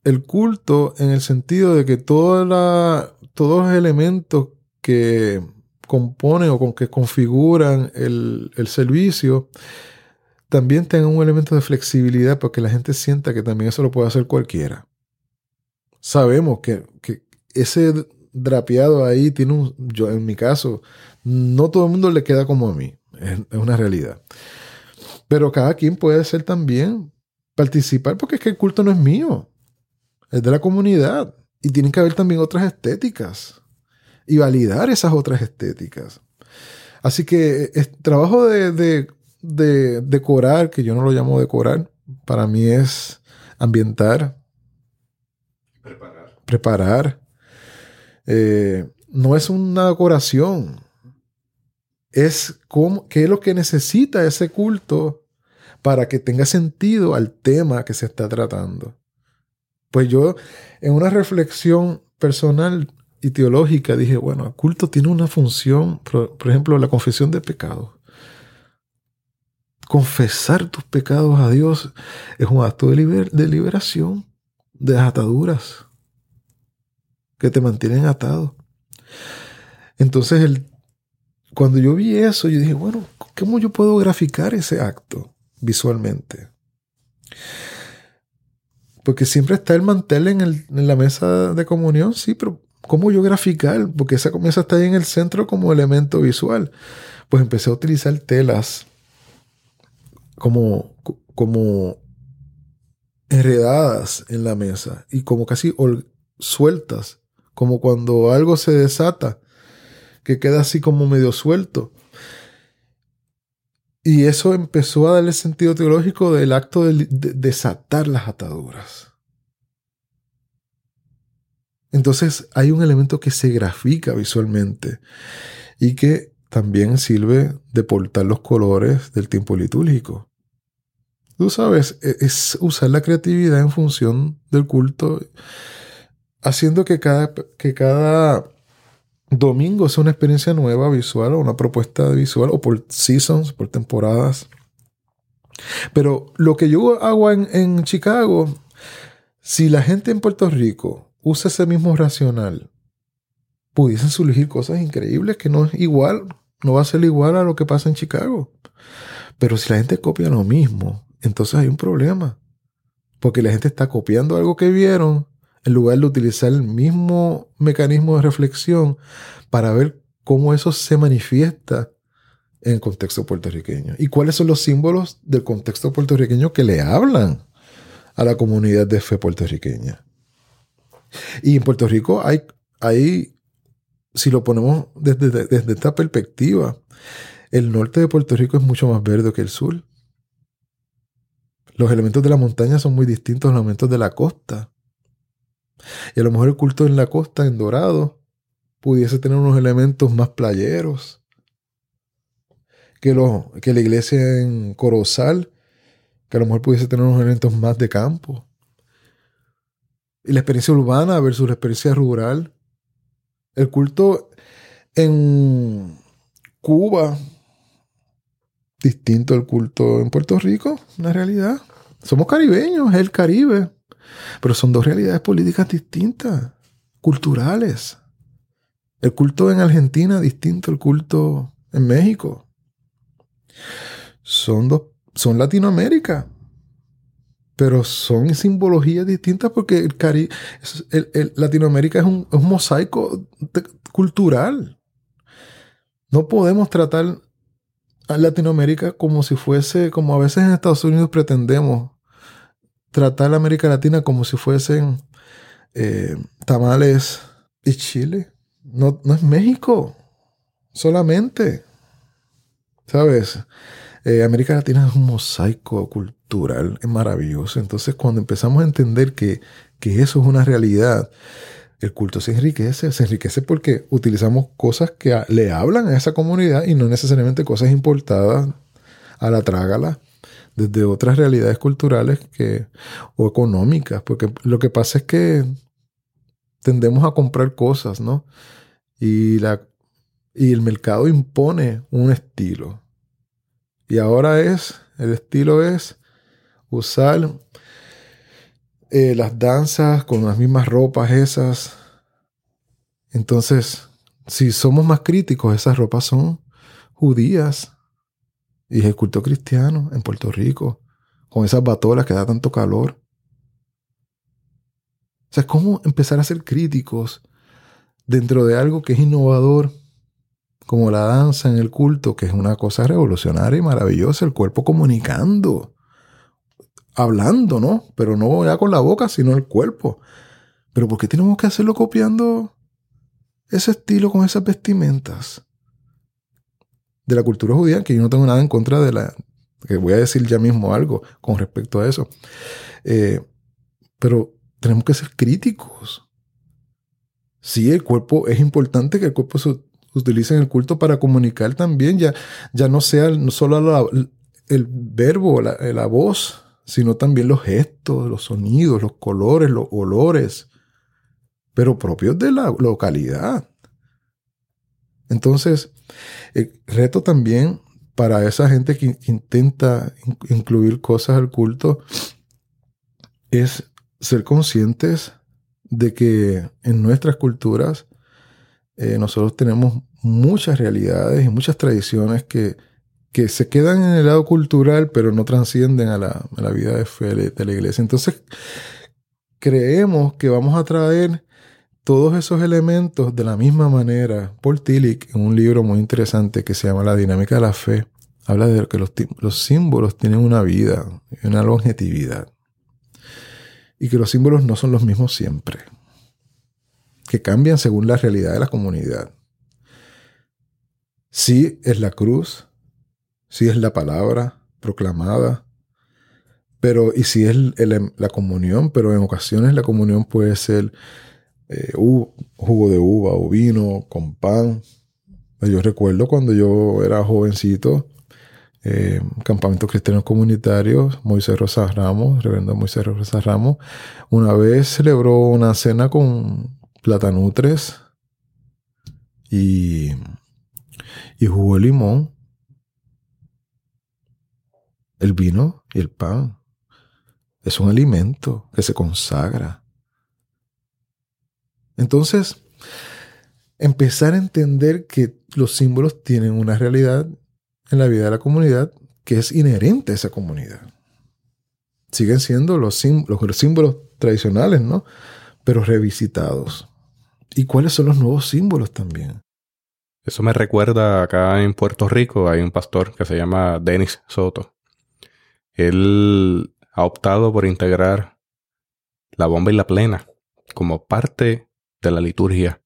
el culto en el sentido de que toda la, todos los elementos que componen o con que configuran el, el servicio también tengan un elemento de flexibilidad para que la gente sienta que también eso lo puede hacer cualquiera sabemos que, ese drapeado ahí tiene un, yo en mi caso, no todo el mundo le queda como a mí, es, una realidad. Pero cada quien puede ser también participar porque es que el culto no es mío, es de la comunidad y tienen que haber también otras estéticas y validar esas otras estéticas. Así que el trabajo de, de, de decorar, que yo no lo llamo decorar, para mí es ambientar, preparar. Eh, no es una decoración. Es como, qué es lo que necesita ese culto para que tenga sentido al tema que se está tratando. Pues yo, en una reflexión personal y teológica, dije, bueno, el culto tiene una función, por, ejemplo, la confesión de pecados. Confesar tus pecados a Dios es un acto de, liberación de las ataduras que te mantienen atado. Entonces, el, cuando yo vi eso, yo dije, bueno, ¿cómo yo puedo graficar ese acto visualmente? Porque siempre está el mantel en, el, en la mesa de comunión, sí, pero ¿cómo yo graficar? Porque esa mesa está ahí en el centro como elemento visual. Pues empecé a utilizar telas como, como enredadas en la mesa y como casi sueltas como cuando algo se desata, que queda así como medio suelto. Y eso empezó a darle sentido teológico del acto de, desatar las ataduras. Entonces hay un elemento que se grafica visualmente y que también sirve de portar los colores del tiempo litúrgico. Tú sabes, e, es usar la creatividad en función del culto haciendo que cada, que cada domingo sea una experiencia nueva visual o una propuesta visual o por seasons, por temporadas. Pero lo que yo hago en, en Chicago, si la gente en Puerto Rico usa ese mismo racional, pudiesen surgir cosas increíbles que no es igual, no va a ser igual a lo que pasa en Chicago. Pero si la gente copia lo mismo, entonces hay un problema. Porque la gente está copiando algo que vieron en lugar de utilizar el mismo mecanismo de reflexión para ver cómo eso se manifiesta en el contexto puertorriqueño y cuáles son los símbolos del contexto puertorriqueño que le hablan a la comunidad de fe puertorriqueña. Y en Puerto Rico hay, hay si lo ponemos desde, esta perspectiva, el norte de Puerto Rico es mucho más verde que el sur. Los elementos de la montaña son muy distintos a los elementos de la costa. Y a lo mejor el culto en la costa, en Dorado, pudiese tener unos elementos más playeros. Que, lo, que la iglesia en Corozal, que a lo mejor pudiese tener unos elementos más de campo. Y la experiencia urbana versus la experiencia rural. El culto en Cuba, distinto al culto en Puerto Rico, una realidad. Somos caribeños, es el Caribe. Pero son dos realidades políticas distintas, culturales. El culto en Argentina distinto al culto en México. Son, dos, son Latinoamérica. Pero son simbologías distintas porque el, Cari Latinoamérica es un, mosaico cultural. No podemos tratar a Latinoamérica como si fuese, como a veces en Estados Unidos pretendemos tratar a América Latina como si fuesen eh, tamales y Chile. No, no es México solamente. ¿Sabes? Eh, América Latina es un mosaico cultural, es maravilloso. Entonces, cuando empezamos a entender que, que eso es una realidad, el culto se enriquece. Se enriquece porque utilizamos cosas que le hablan a esa comunidad y no necesariamente cosas importadas a la trágala desde otras realidades culturales que, o económicas. Porque lo que pasa es que tendemos a comprar cosas, ¿no? Y, la, y el mercado impone un estilo. Y ahora es, el estilo es usar eh, las danzas con las mismas ropas esas. Entonces, si somos más críticos, esas ropas son judías. Y es el culto cristiano en Puerto Rico, con esas batolas que da tanto calor. O sea, ¿cómo empezar a ser críticos dentro de algo que es innovador, como la danza en el culto, que es una cosa revolucionaria y maravillosa, el cuerpo comunicando, hablando, ¿no? Pero no ya con la boca, sino el cuerpo. Pero ¿por qué tenemos que hacerlo copiando ese estilo con esas vestimentas? De la cultura judía, que yo no tengo nada en contra de la... que voy a decir ya mismo algo con respecto a eso. Eh, pero tenemos que ser críticos. Sí, el cuerpo, es importante que el cuerpo se utilicen el culto para comunicar también, ya, ya no sea solo el verbo, la voz, sino también los gestos, los sonidos, los colores, los olores, pero propios de la localidad. Entonces, el reto también para esa gente que intenta incluir cosas al culto es ser conscientes de que en nuestras culturas eh, nosotros tenemos muchas realidades y muchas tradiciones que, que, se quedan en el lado cultural, pero no transcienden a la, vida de fe de la iglesia. Entonces, creemos que vamos a traer todos esos elementos de la misma manera. Paul Tillich, en un libro muy interesante que se llama La dinámica de la fe, habla de que los, los símbolos tienen una vida una longevidad. Y que los símbolos no son los mismos siempre que cambian según la realidad de la comunidad. Sí es la cruz, sí es la palabra proclamada, pero y sí es la comunión, pero en ocasiones la comunión puede ser eh, jugo de uva o vino con pan. Yo recuerdo cuando yo era jovencito, eh, campamentos cristianos comunitarios, Moisés Rosas Ramos, reverendo Moisés Rosas Ramos, una vez celebró una cena con platanutres y, y jugo de limón, el vino y el pan. Es un alimento que se consagra. Entonces, empezar a entender que los símbolos tienen una realidad en la vida de la comunidad que es inherente a esa comunidad. Siguen siendo los, símbolos, los símbolos tradicionales, ¿no? Pero revisitados. ¿Y cuáles son los nuevos símbolos también? Eso me recuerda acá en Puerto Rico hay un pastor que se llama Denis Soto. Él ha optado por integrar la bomba y la plena como parte de la liturgia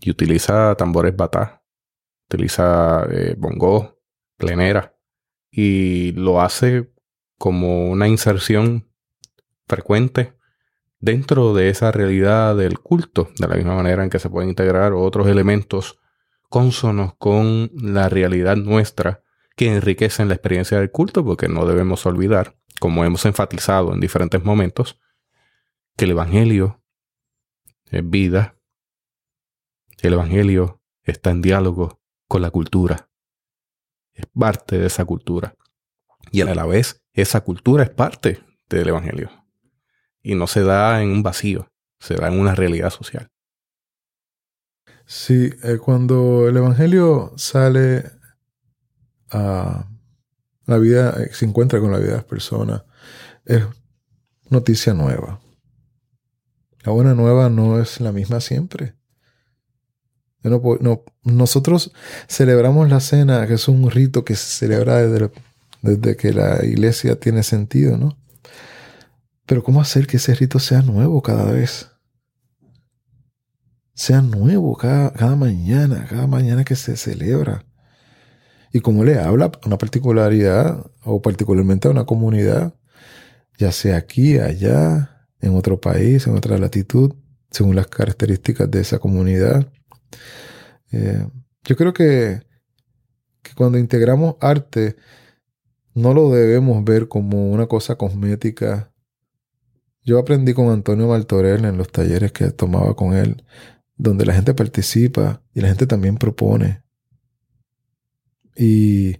y utiliza tambores batá, utiliza eh, plenera y lo hace como una inserción frecuente dentro de esa realidad del culto, de la misma manera en que se pueden integrar otros elementos cónsonos con la realidad nuestra que enriquecen la experiencia del culto, porque no debemos olvidar, como hemos enfatizado en diferentes momentos, que el Evangelio es vida, el Evangelio está en diálogo con la cultura, es parte de esa cultura. Y a la vez, esa cultura es parte del Evangelio. Y no se da en un vacío, se da en una realidad social. Sí, eh, cuando el Evangelio sale la vida, eh, se encuentra con la vida de las personas, es noticia nueva. La buena nueva no es la misma siempre. No, nosotros celebramos la cena, que es un rito que se celebra desde, desde que la iglesia tiene sentido, ¿no? Pero ¿cómo hacer que ese rito sea nuevo cada vez? Sea nuevo cada, cada mañana, cada mañana que se celebra. Y cómo le habla a una particularidad o particularmente a una comunidad, ya sea aquí, allá, en otro país, en otra latitud, según las características de esa comunidad. Eh, yo creo que, cuando integramos arte, no lo debemos ver como una cosa cosmética. Yo aprendí con Antonio Martorell en los talleres que tomaba con él, donde la gente participa y la gente también propone. Y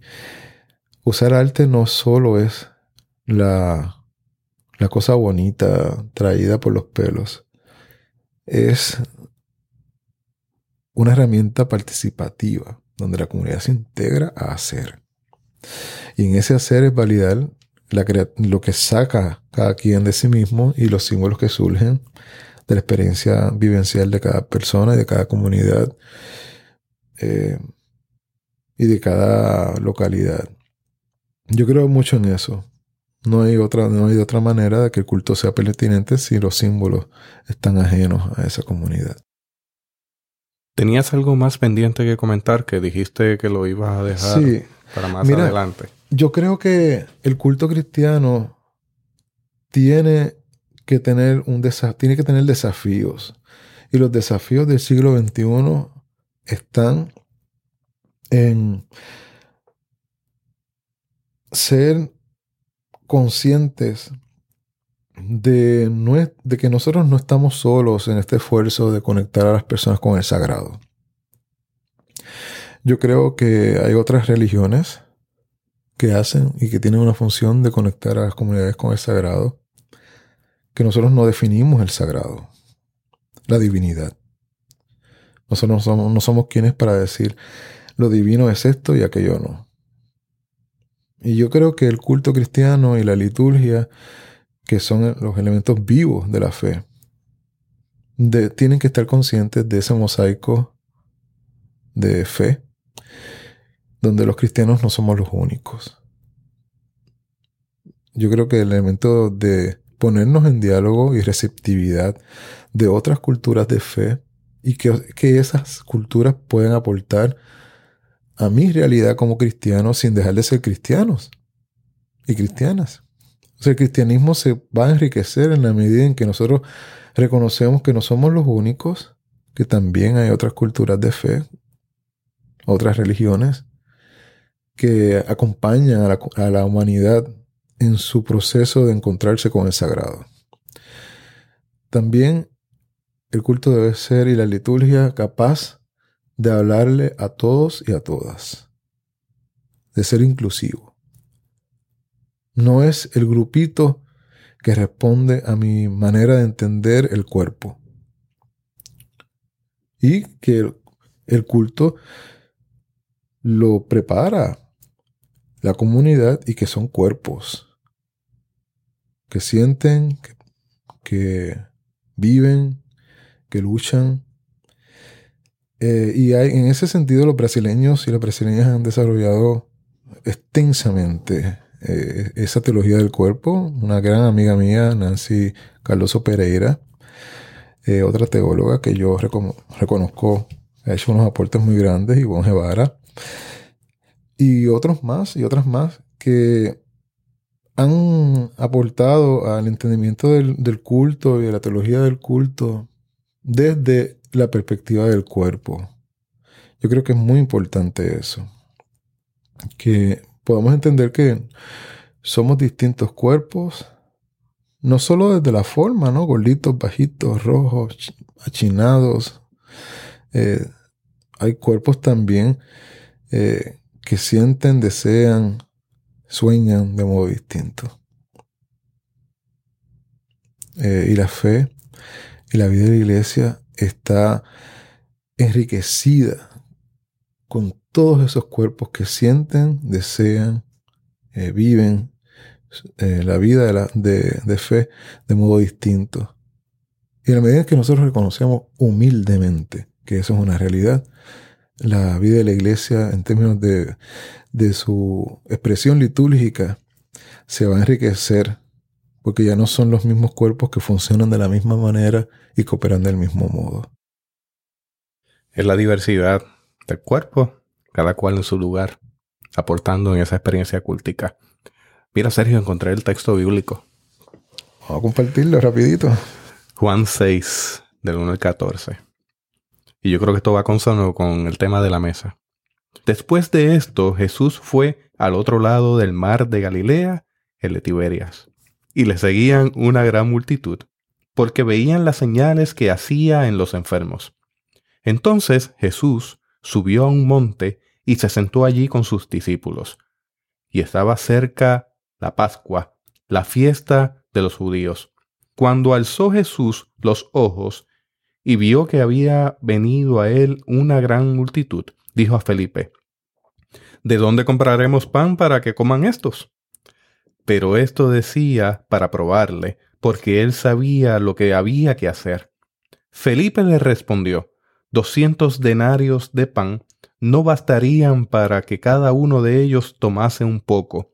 usar arte no solo es la, la cosa bonita traída por los pelos, es una herramienta participativa donde la comunidad se integra a hacer. Y en ese hacer es validar lo que saca cada quien de sí mismo y los símbolos que surgen de la experiencia vivencial de cada persona y de cada comunidad eh, y de cada localidad. Yo creo mucho en eso. No hay otra, no hay otra manera de que el culto sea pertinente si los símbolos están ajenos a esa comunidad. ¿Tenías algo más pendiente que comentar que dijiste que lo ibas a dejar para más adelante? Yo creo que el culto cristiano tiene que tener un tiene que tener desafíos. Y los desafíos del siglo XXI están en ser conscientes de, de que nosotros no estamos solos en este esfuerzo de conectar a las personas con el sagrado. Yo creo que hay otras religiones que hacen y que tienen una función de conectar a las comunidades con el sagrado, que nosotros no definimos el sagrado, la divinidad. Nosotros no no somos quienes para decir lo divino es esto y aquello no. Y yo creo que el culto cristiano y la liturgia que son los elementos vivos de la fe, tienen que estar conscientes de ese mosaico de fe, donde los cristianos no somos los únicos. Yo creo que el elemento de ponernos en diálogo y receptividad de otras culturas de fe y que, que esas culturas pueden aportar a mi realidad como cristiano sin dejar de ser cristianos y cristianas el cristianismo se va a enriquecer en la medida en que nosotros reconocemos que no somos los únicos, que también hay otras culturas de fe, otras religiones, que acompañan a la, a la humanidad en su proceso de encontrarse con el sagrado. También el culto debe ser y la liturgia capaz de hablarle a todos y a todas, de ser inclusivo no es el grupito que responde a mi manera de entender el cuerpo. Y que el, culto lo prepara la comunidad y que son cuerpos que sienten, que, viven, que luchan. Eh, y hay, en ese sentido los brasileños y las brasileñas han desarrollado extensamente eh, esa teología del cuerpo. Una gran amiga mía, Nancy Carloso Pereira, eh, otra teóloga que yo reconozco, ha hecho unos aportes muy grandes, y Guevara, y otros más, y otras más, que han aportado al entendimiento del, del culto y de la teología del culto desde la perspectiva del cuerpo. Yo creo que es muy importante eso. Que podamos entender que somos distintos cuerpos, no solo desde la forma, ¿no? Gorditos, bajitos, rojos, achinados. Eh, hay cuerpos también eh, que sienten, desean, sueñan de modo distinto. Eh, y la fe y la vida de la iglesia está enriquecida con todos esos cuerpos que sienten, desean, eh, viven eh, la vida de, de, fe de modo distinto. Y a la medida que nosotros reconocemos humildemente que eso es una realidad, la vida de la iglesia en términos de, de su expresión litúrgica se va a enriquecer porque ya no son los mismos cuerpos que funcionan de la misma manera y cooperan del mismo modo. Es la diversidad del cuerpo, cada cual en su lugar, aportando en esa experiencia cultica. Mira, Sergio, encontré el texto bíblico. Vamos a compartirlo rapidito. Juan 6, del 1 al 14. Y yo creo que esto va consono con el tema de la mesa. Después de esto, Jesús fue al otro lado del mar de Galilea, el de Tiberias y le seguían una gran multitud, porque veían las señales que hacía en los enfermos. Entonces Jesús subió a un monte y se sentó allí con sus discípulos. Y estaba cerca la Pascua, la fiesta de los judíos. Cuando alzó Jesús los ojos y vio que había venido a él una gran multitud, dijo a Felipe, ¿De dónde compraremos pan para que coman estos? Pero esto decía para probarle, porque él sabía lo que había que hacer. Felipe le respondió, doscientos denarios de pan no bastarían para que cada uno de ellos tomase un poco.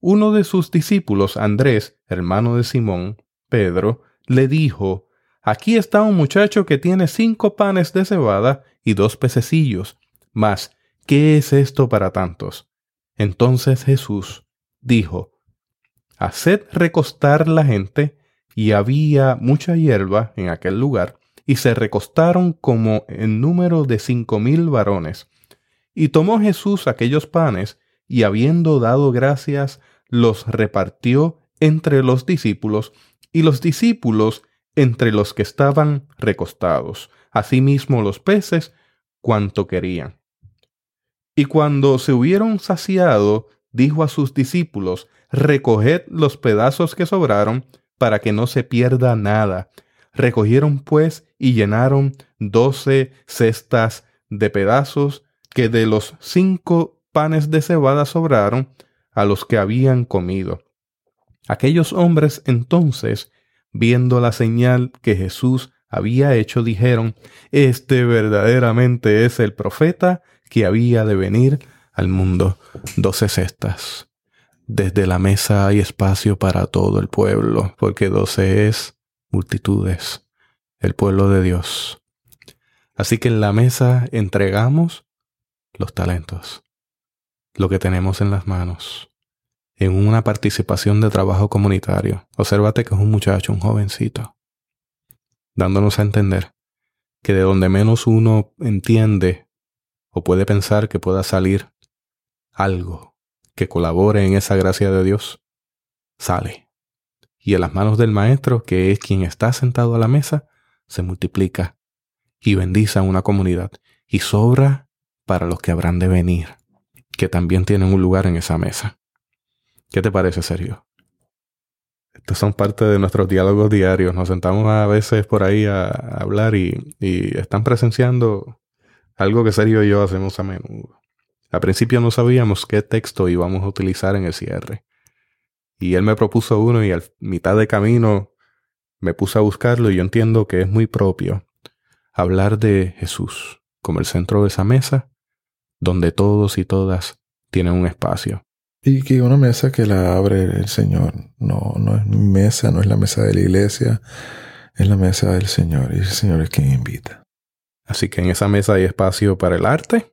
Uno de sus discípulos, Andrés, hermano de Simón, Pedro, le dijo, Aquí está un muchacho que tiene cinco panes de cebada y dos pececillos. Mas, ¿qué es esto para tantos? Entonces Jesús dijo, haced recostar la gente, y había mucha hierba en aquel lugar, y se recostaron como en número de cinco mil varones. Y tomó Jesús aquellos panes, y habiendo dado gracias, los repartió entre los discípulos, y los discípulos entre los que estaban recostados, asimismo los peces, cuanto querían. Y cuando se hubieron saciado, dijo a sus discípulos, Recoged los pedazos que sobraron, para que no se pierda nada. Recogieron pues y llenaron doce cestas de pedazos que de los cinco panes de cebada sobraron a los que habían comido. Aquellos hombres entonces, viendo la señal que Jesús había hecho, dijeron, Este verdaderamente es el profeta que había de venir al mundo. Doce cestas. Desde la mesa hay espacio para todo el pueblo, porque doce es multitudes, el pueblo de Dios. Así que en la mesa entregamos los talentos, lo que tenemos en las manos, en una participación de trabajo comunitario. Obsérvate que es un muchacho, un jovencito, dándonos a entender que de donde menos uno entiende o puede pensar que pueda salir algo que colabore en esa gracia de Dios, sale. Y en las manos del Maestro, que es quien está sentado a la mesa, se multiplica y bendice a una comunidad y sobra para los que habrán de venir, que también tienen un lugar en esa mesa. ¿Qué te parece, Sergio? Estos son parte de nuestros diálogos diarios. Nos sentamos a veces por ahí a, hablar y, y están presenciando algo que Sergio y yo hacemos a menudo. Al principio no sabíamos qué texto íbamos a utilizar en el cierre. Y él me propuso uno y al mitad de camino me puse a buscarlo y yo entiendo que es muy propio hablar de Jesús como el centro de esa mesa donde todos y todas tienen un espacio. Y que una mesa que la abre el Señor. No, no es mi mesa, no es la mesa de la iglesia, es la mesa del Señor y el Señor es quien invita. Así que en esa mesa hay espacio para el arte,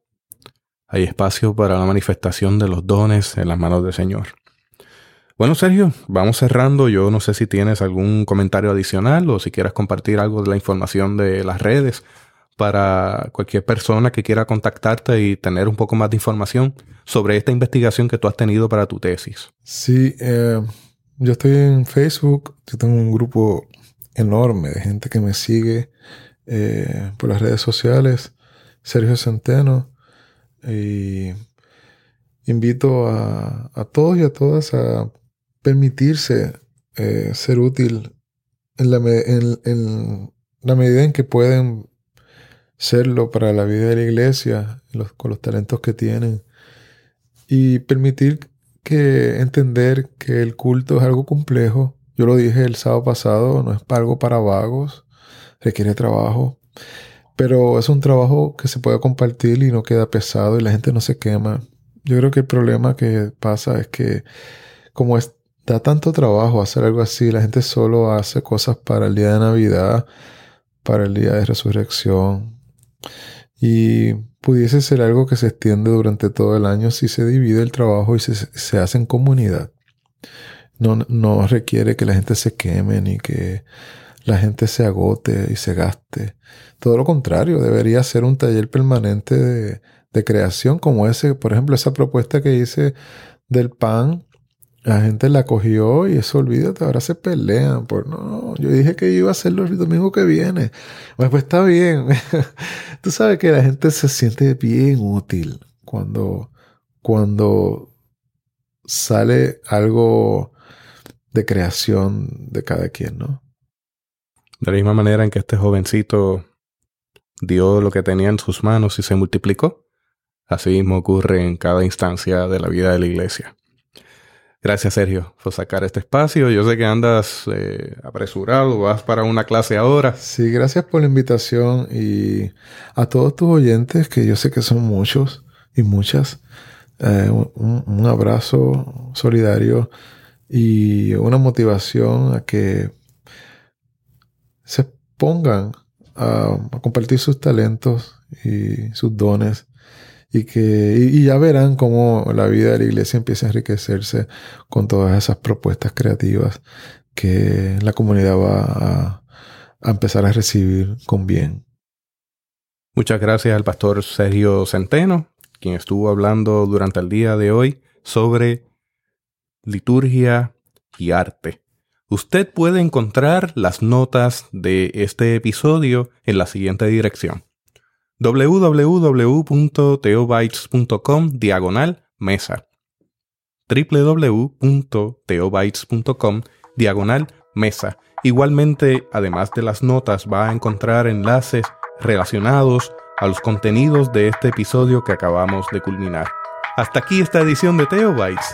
hay espacio para la manifestación de los dones en las manos del Señor. Bueno, Sergio, vamos cerrando. Yo no sé si tienes algún comentario adicional o si quieras compartir algo de la información de las redes para cualquier persona que quiera contactarte y tener un poco más de información sobre esta investigación que tú has tenido para tu tesis. Sí, eh, yo estoy en Facebook, yo tengo un grupo enorme de gente que me sigue eh, por las redes sociales, Sergio Centeno, y invito a, todos y a todas a permitirse eh, ser útil en la, en la medida en que pueden serlo para la vida de la iglesia, con los talentos que tienen, y permitir que entender que el culto es algo complejo. Yo lo dije el sábado pasado, no es algo para vagos, requiere trabajo, pero es un trabajo que se puede compartir y no queda pesado y la gente no se quema. Yo creo que el problema que pasa es que como es, da tanto trabajo hacer algo así, la gente solo hace cosas para el día de Navidad, para el día de resurrección, y pudiese ser algo que se extiende durante todo el año si se divide el trabajo y se, hace en comunidad. No, no requiere que la gente se queme ni que la gente se agote y se gaste. Todo lo contrario, debería ser un taller permanente de, creación como ese, por ejemplo, esa propuesta que hice del pan la gente la cogió y eso olvídate, ahora se pelean por no, yo dije que iba a hacerlo el domingo que viene. Pues, pues está bien. Tú sabes que la gente se siente bien útil cuando, cuando sale algo de creación de cada quien, ¿no? De la misma manera en que este jovencito dio lo que tenía en sus manos y se multiplicó, así mismo ocurre en cada instancia de la vida de la iglesia. Gracias, Sergio, por sacar este espacio. Yo sé que andas eh, apresurado, vas para una clase ahora. Sí, gracias por la invitación y a todos tus oyentes, que yo sé que son muchos y muchas, eh, un, abrazo solidario y una motivación a que se pongan a compartir sus talentos y sus dones y que y, ya verán cómo la vida de la iglesia empieza a enriquecerse con todas esas propuestas creativas que la comunidad va a, a empezar a recibir con bien. Muchas gracias al pastor Sergio Centeno, quien estuvo hablando durante el día de hoy sobre liturgia y arte. Usted puede encontrar las notas de este episodio en la siguiente dirección www.teobytes.com diagonal mesa www.teobytes.com diagonal mesa. Igualmente, además de las notas, va a encontrar enlaces relacionados a los contenidos de este episodio que acabamos de culminar. Hasta aquí esta edición de Teobytes.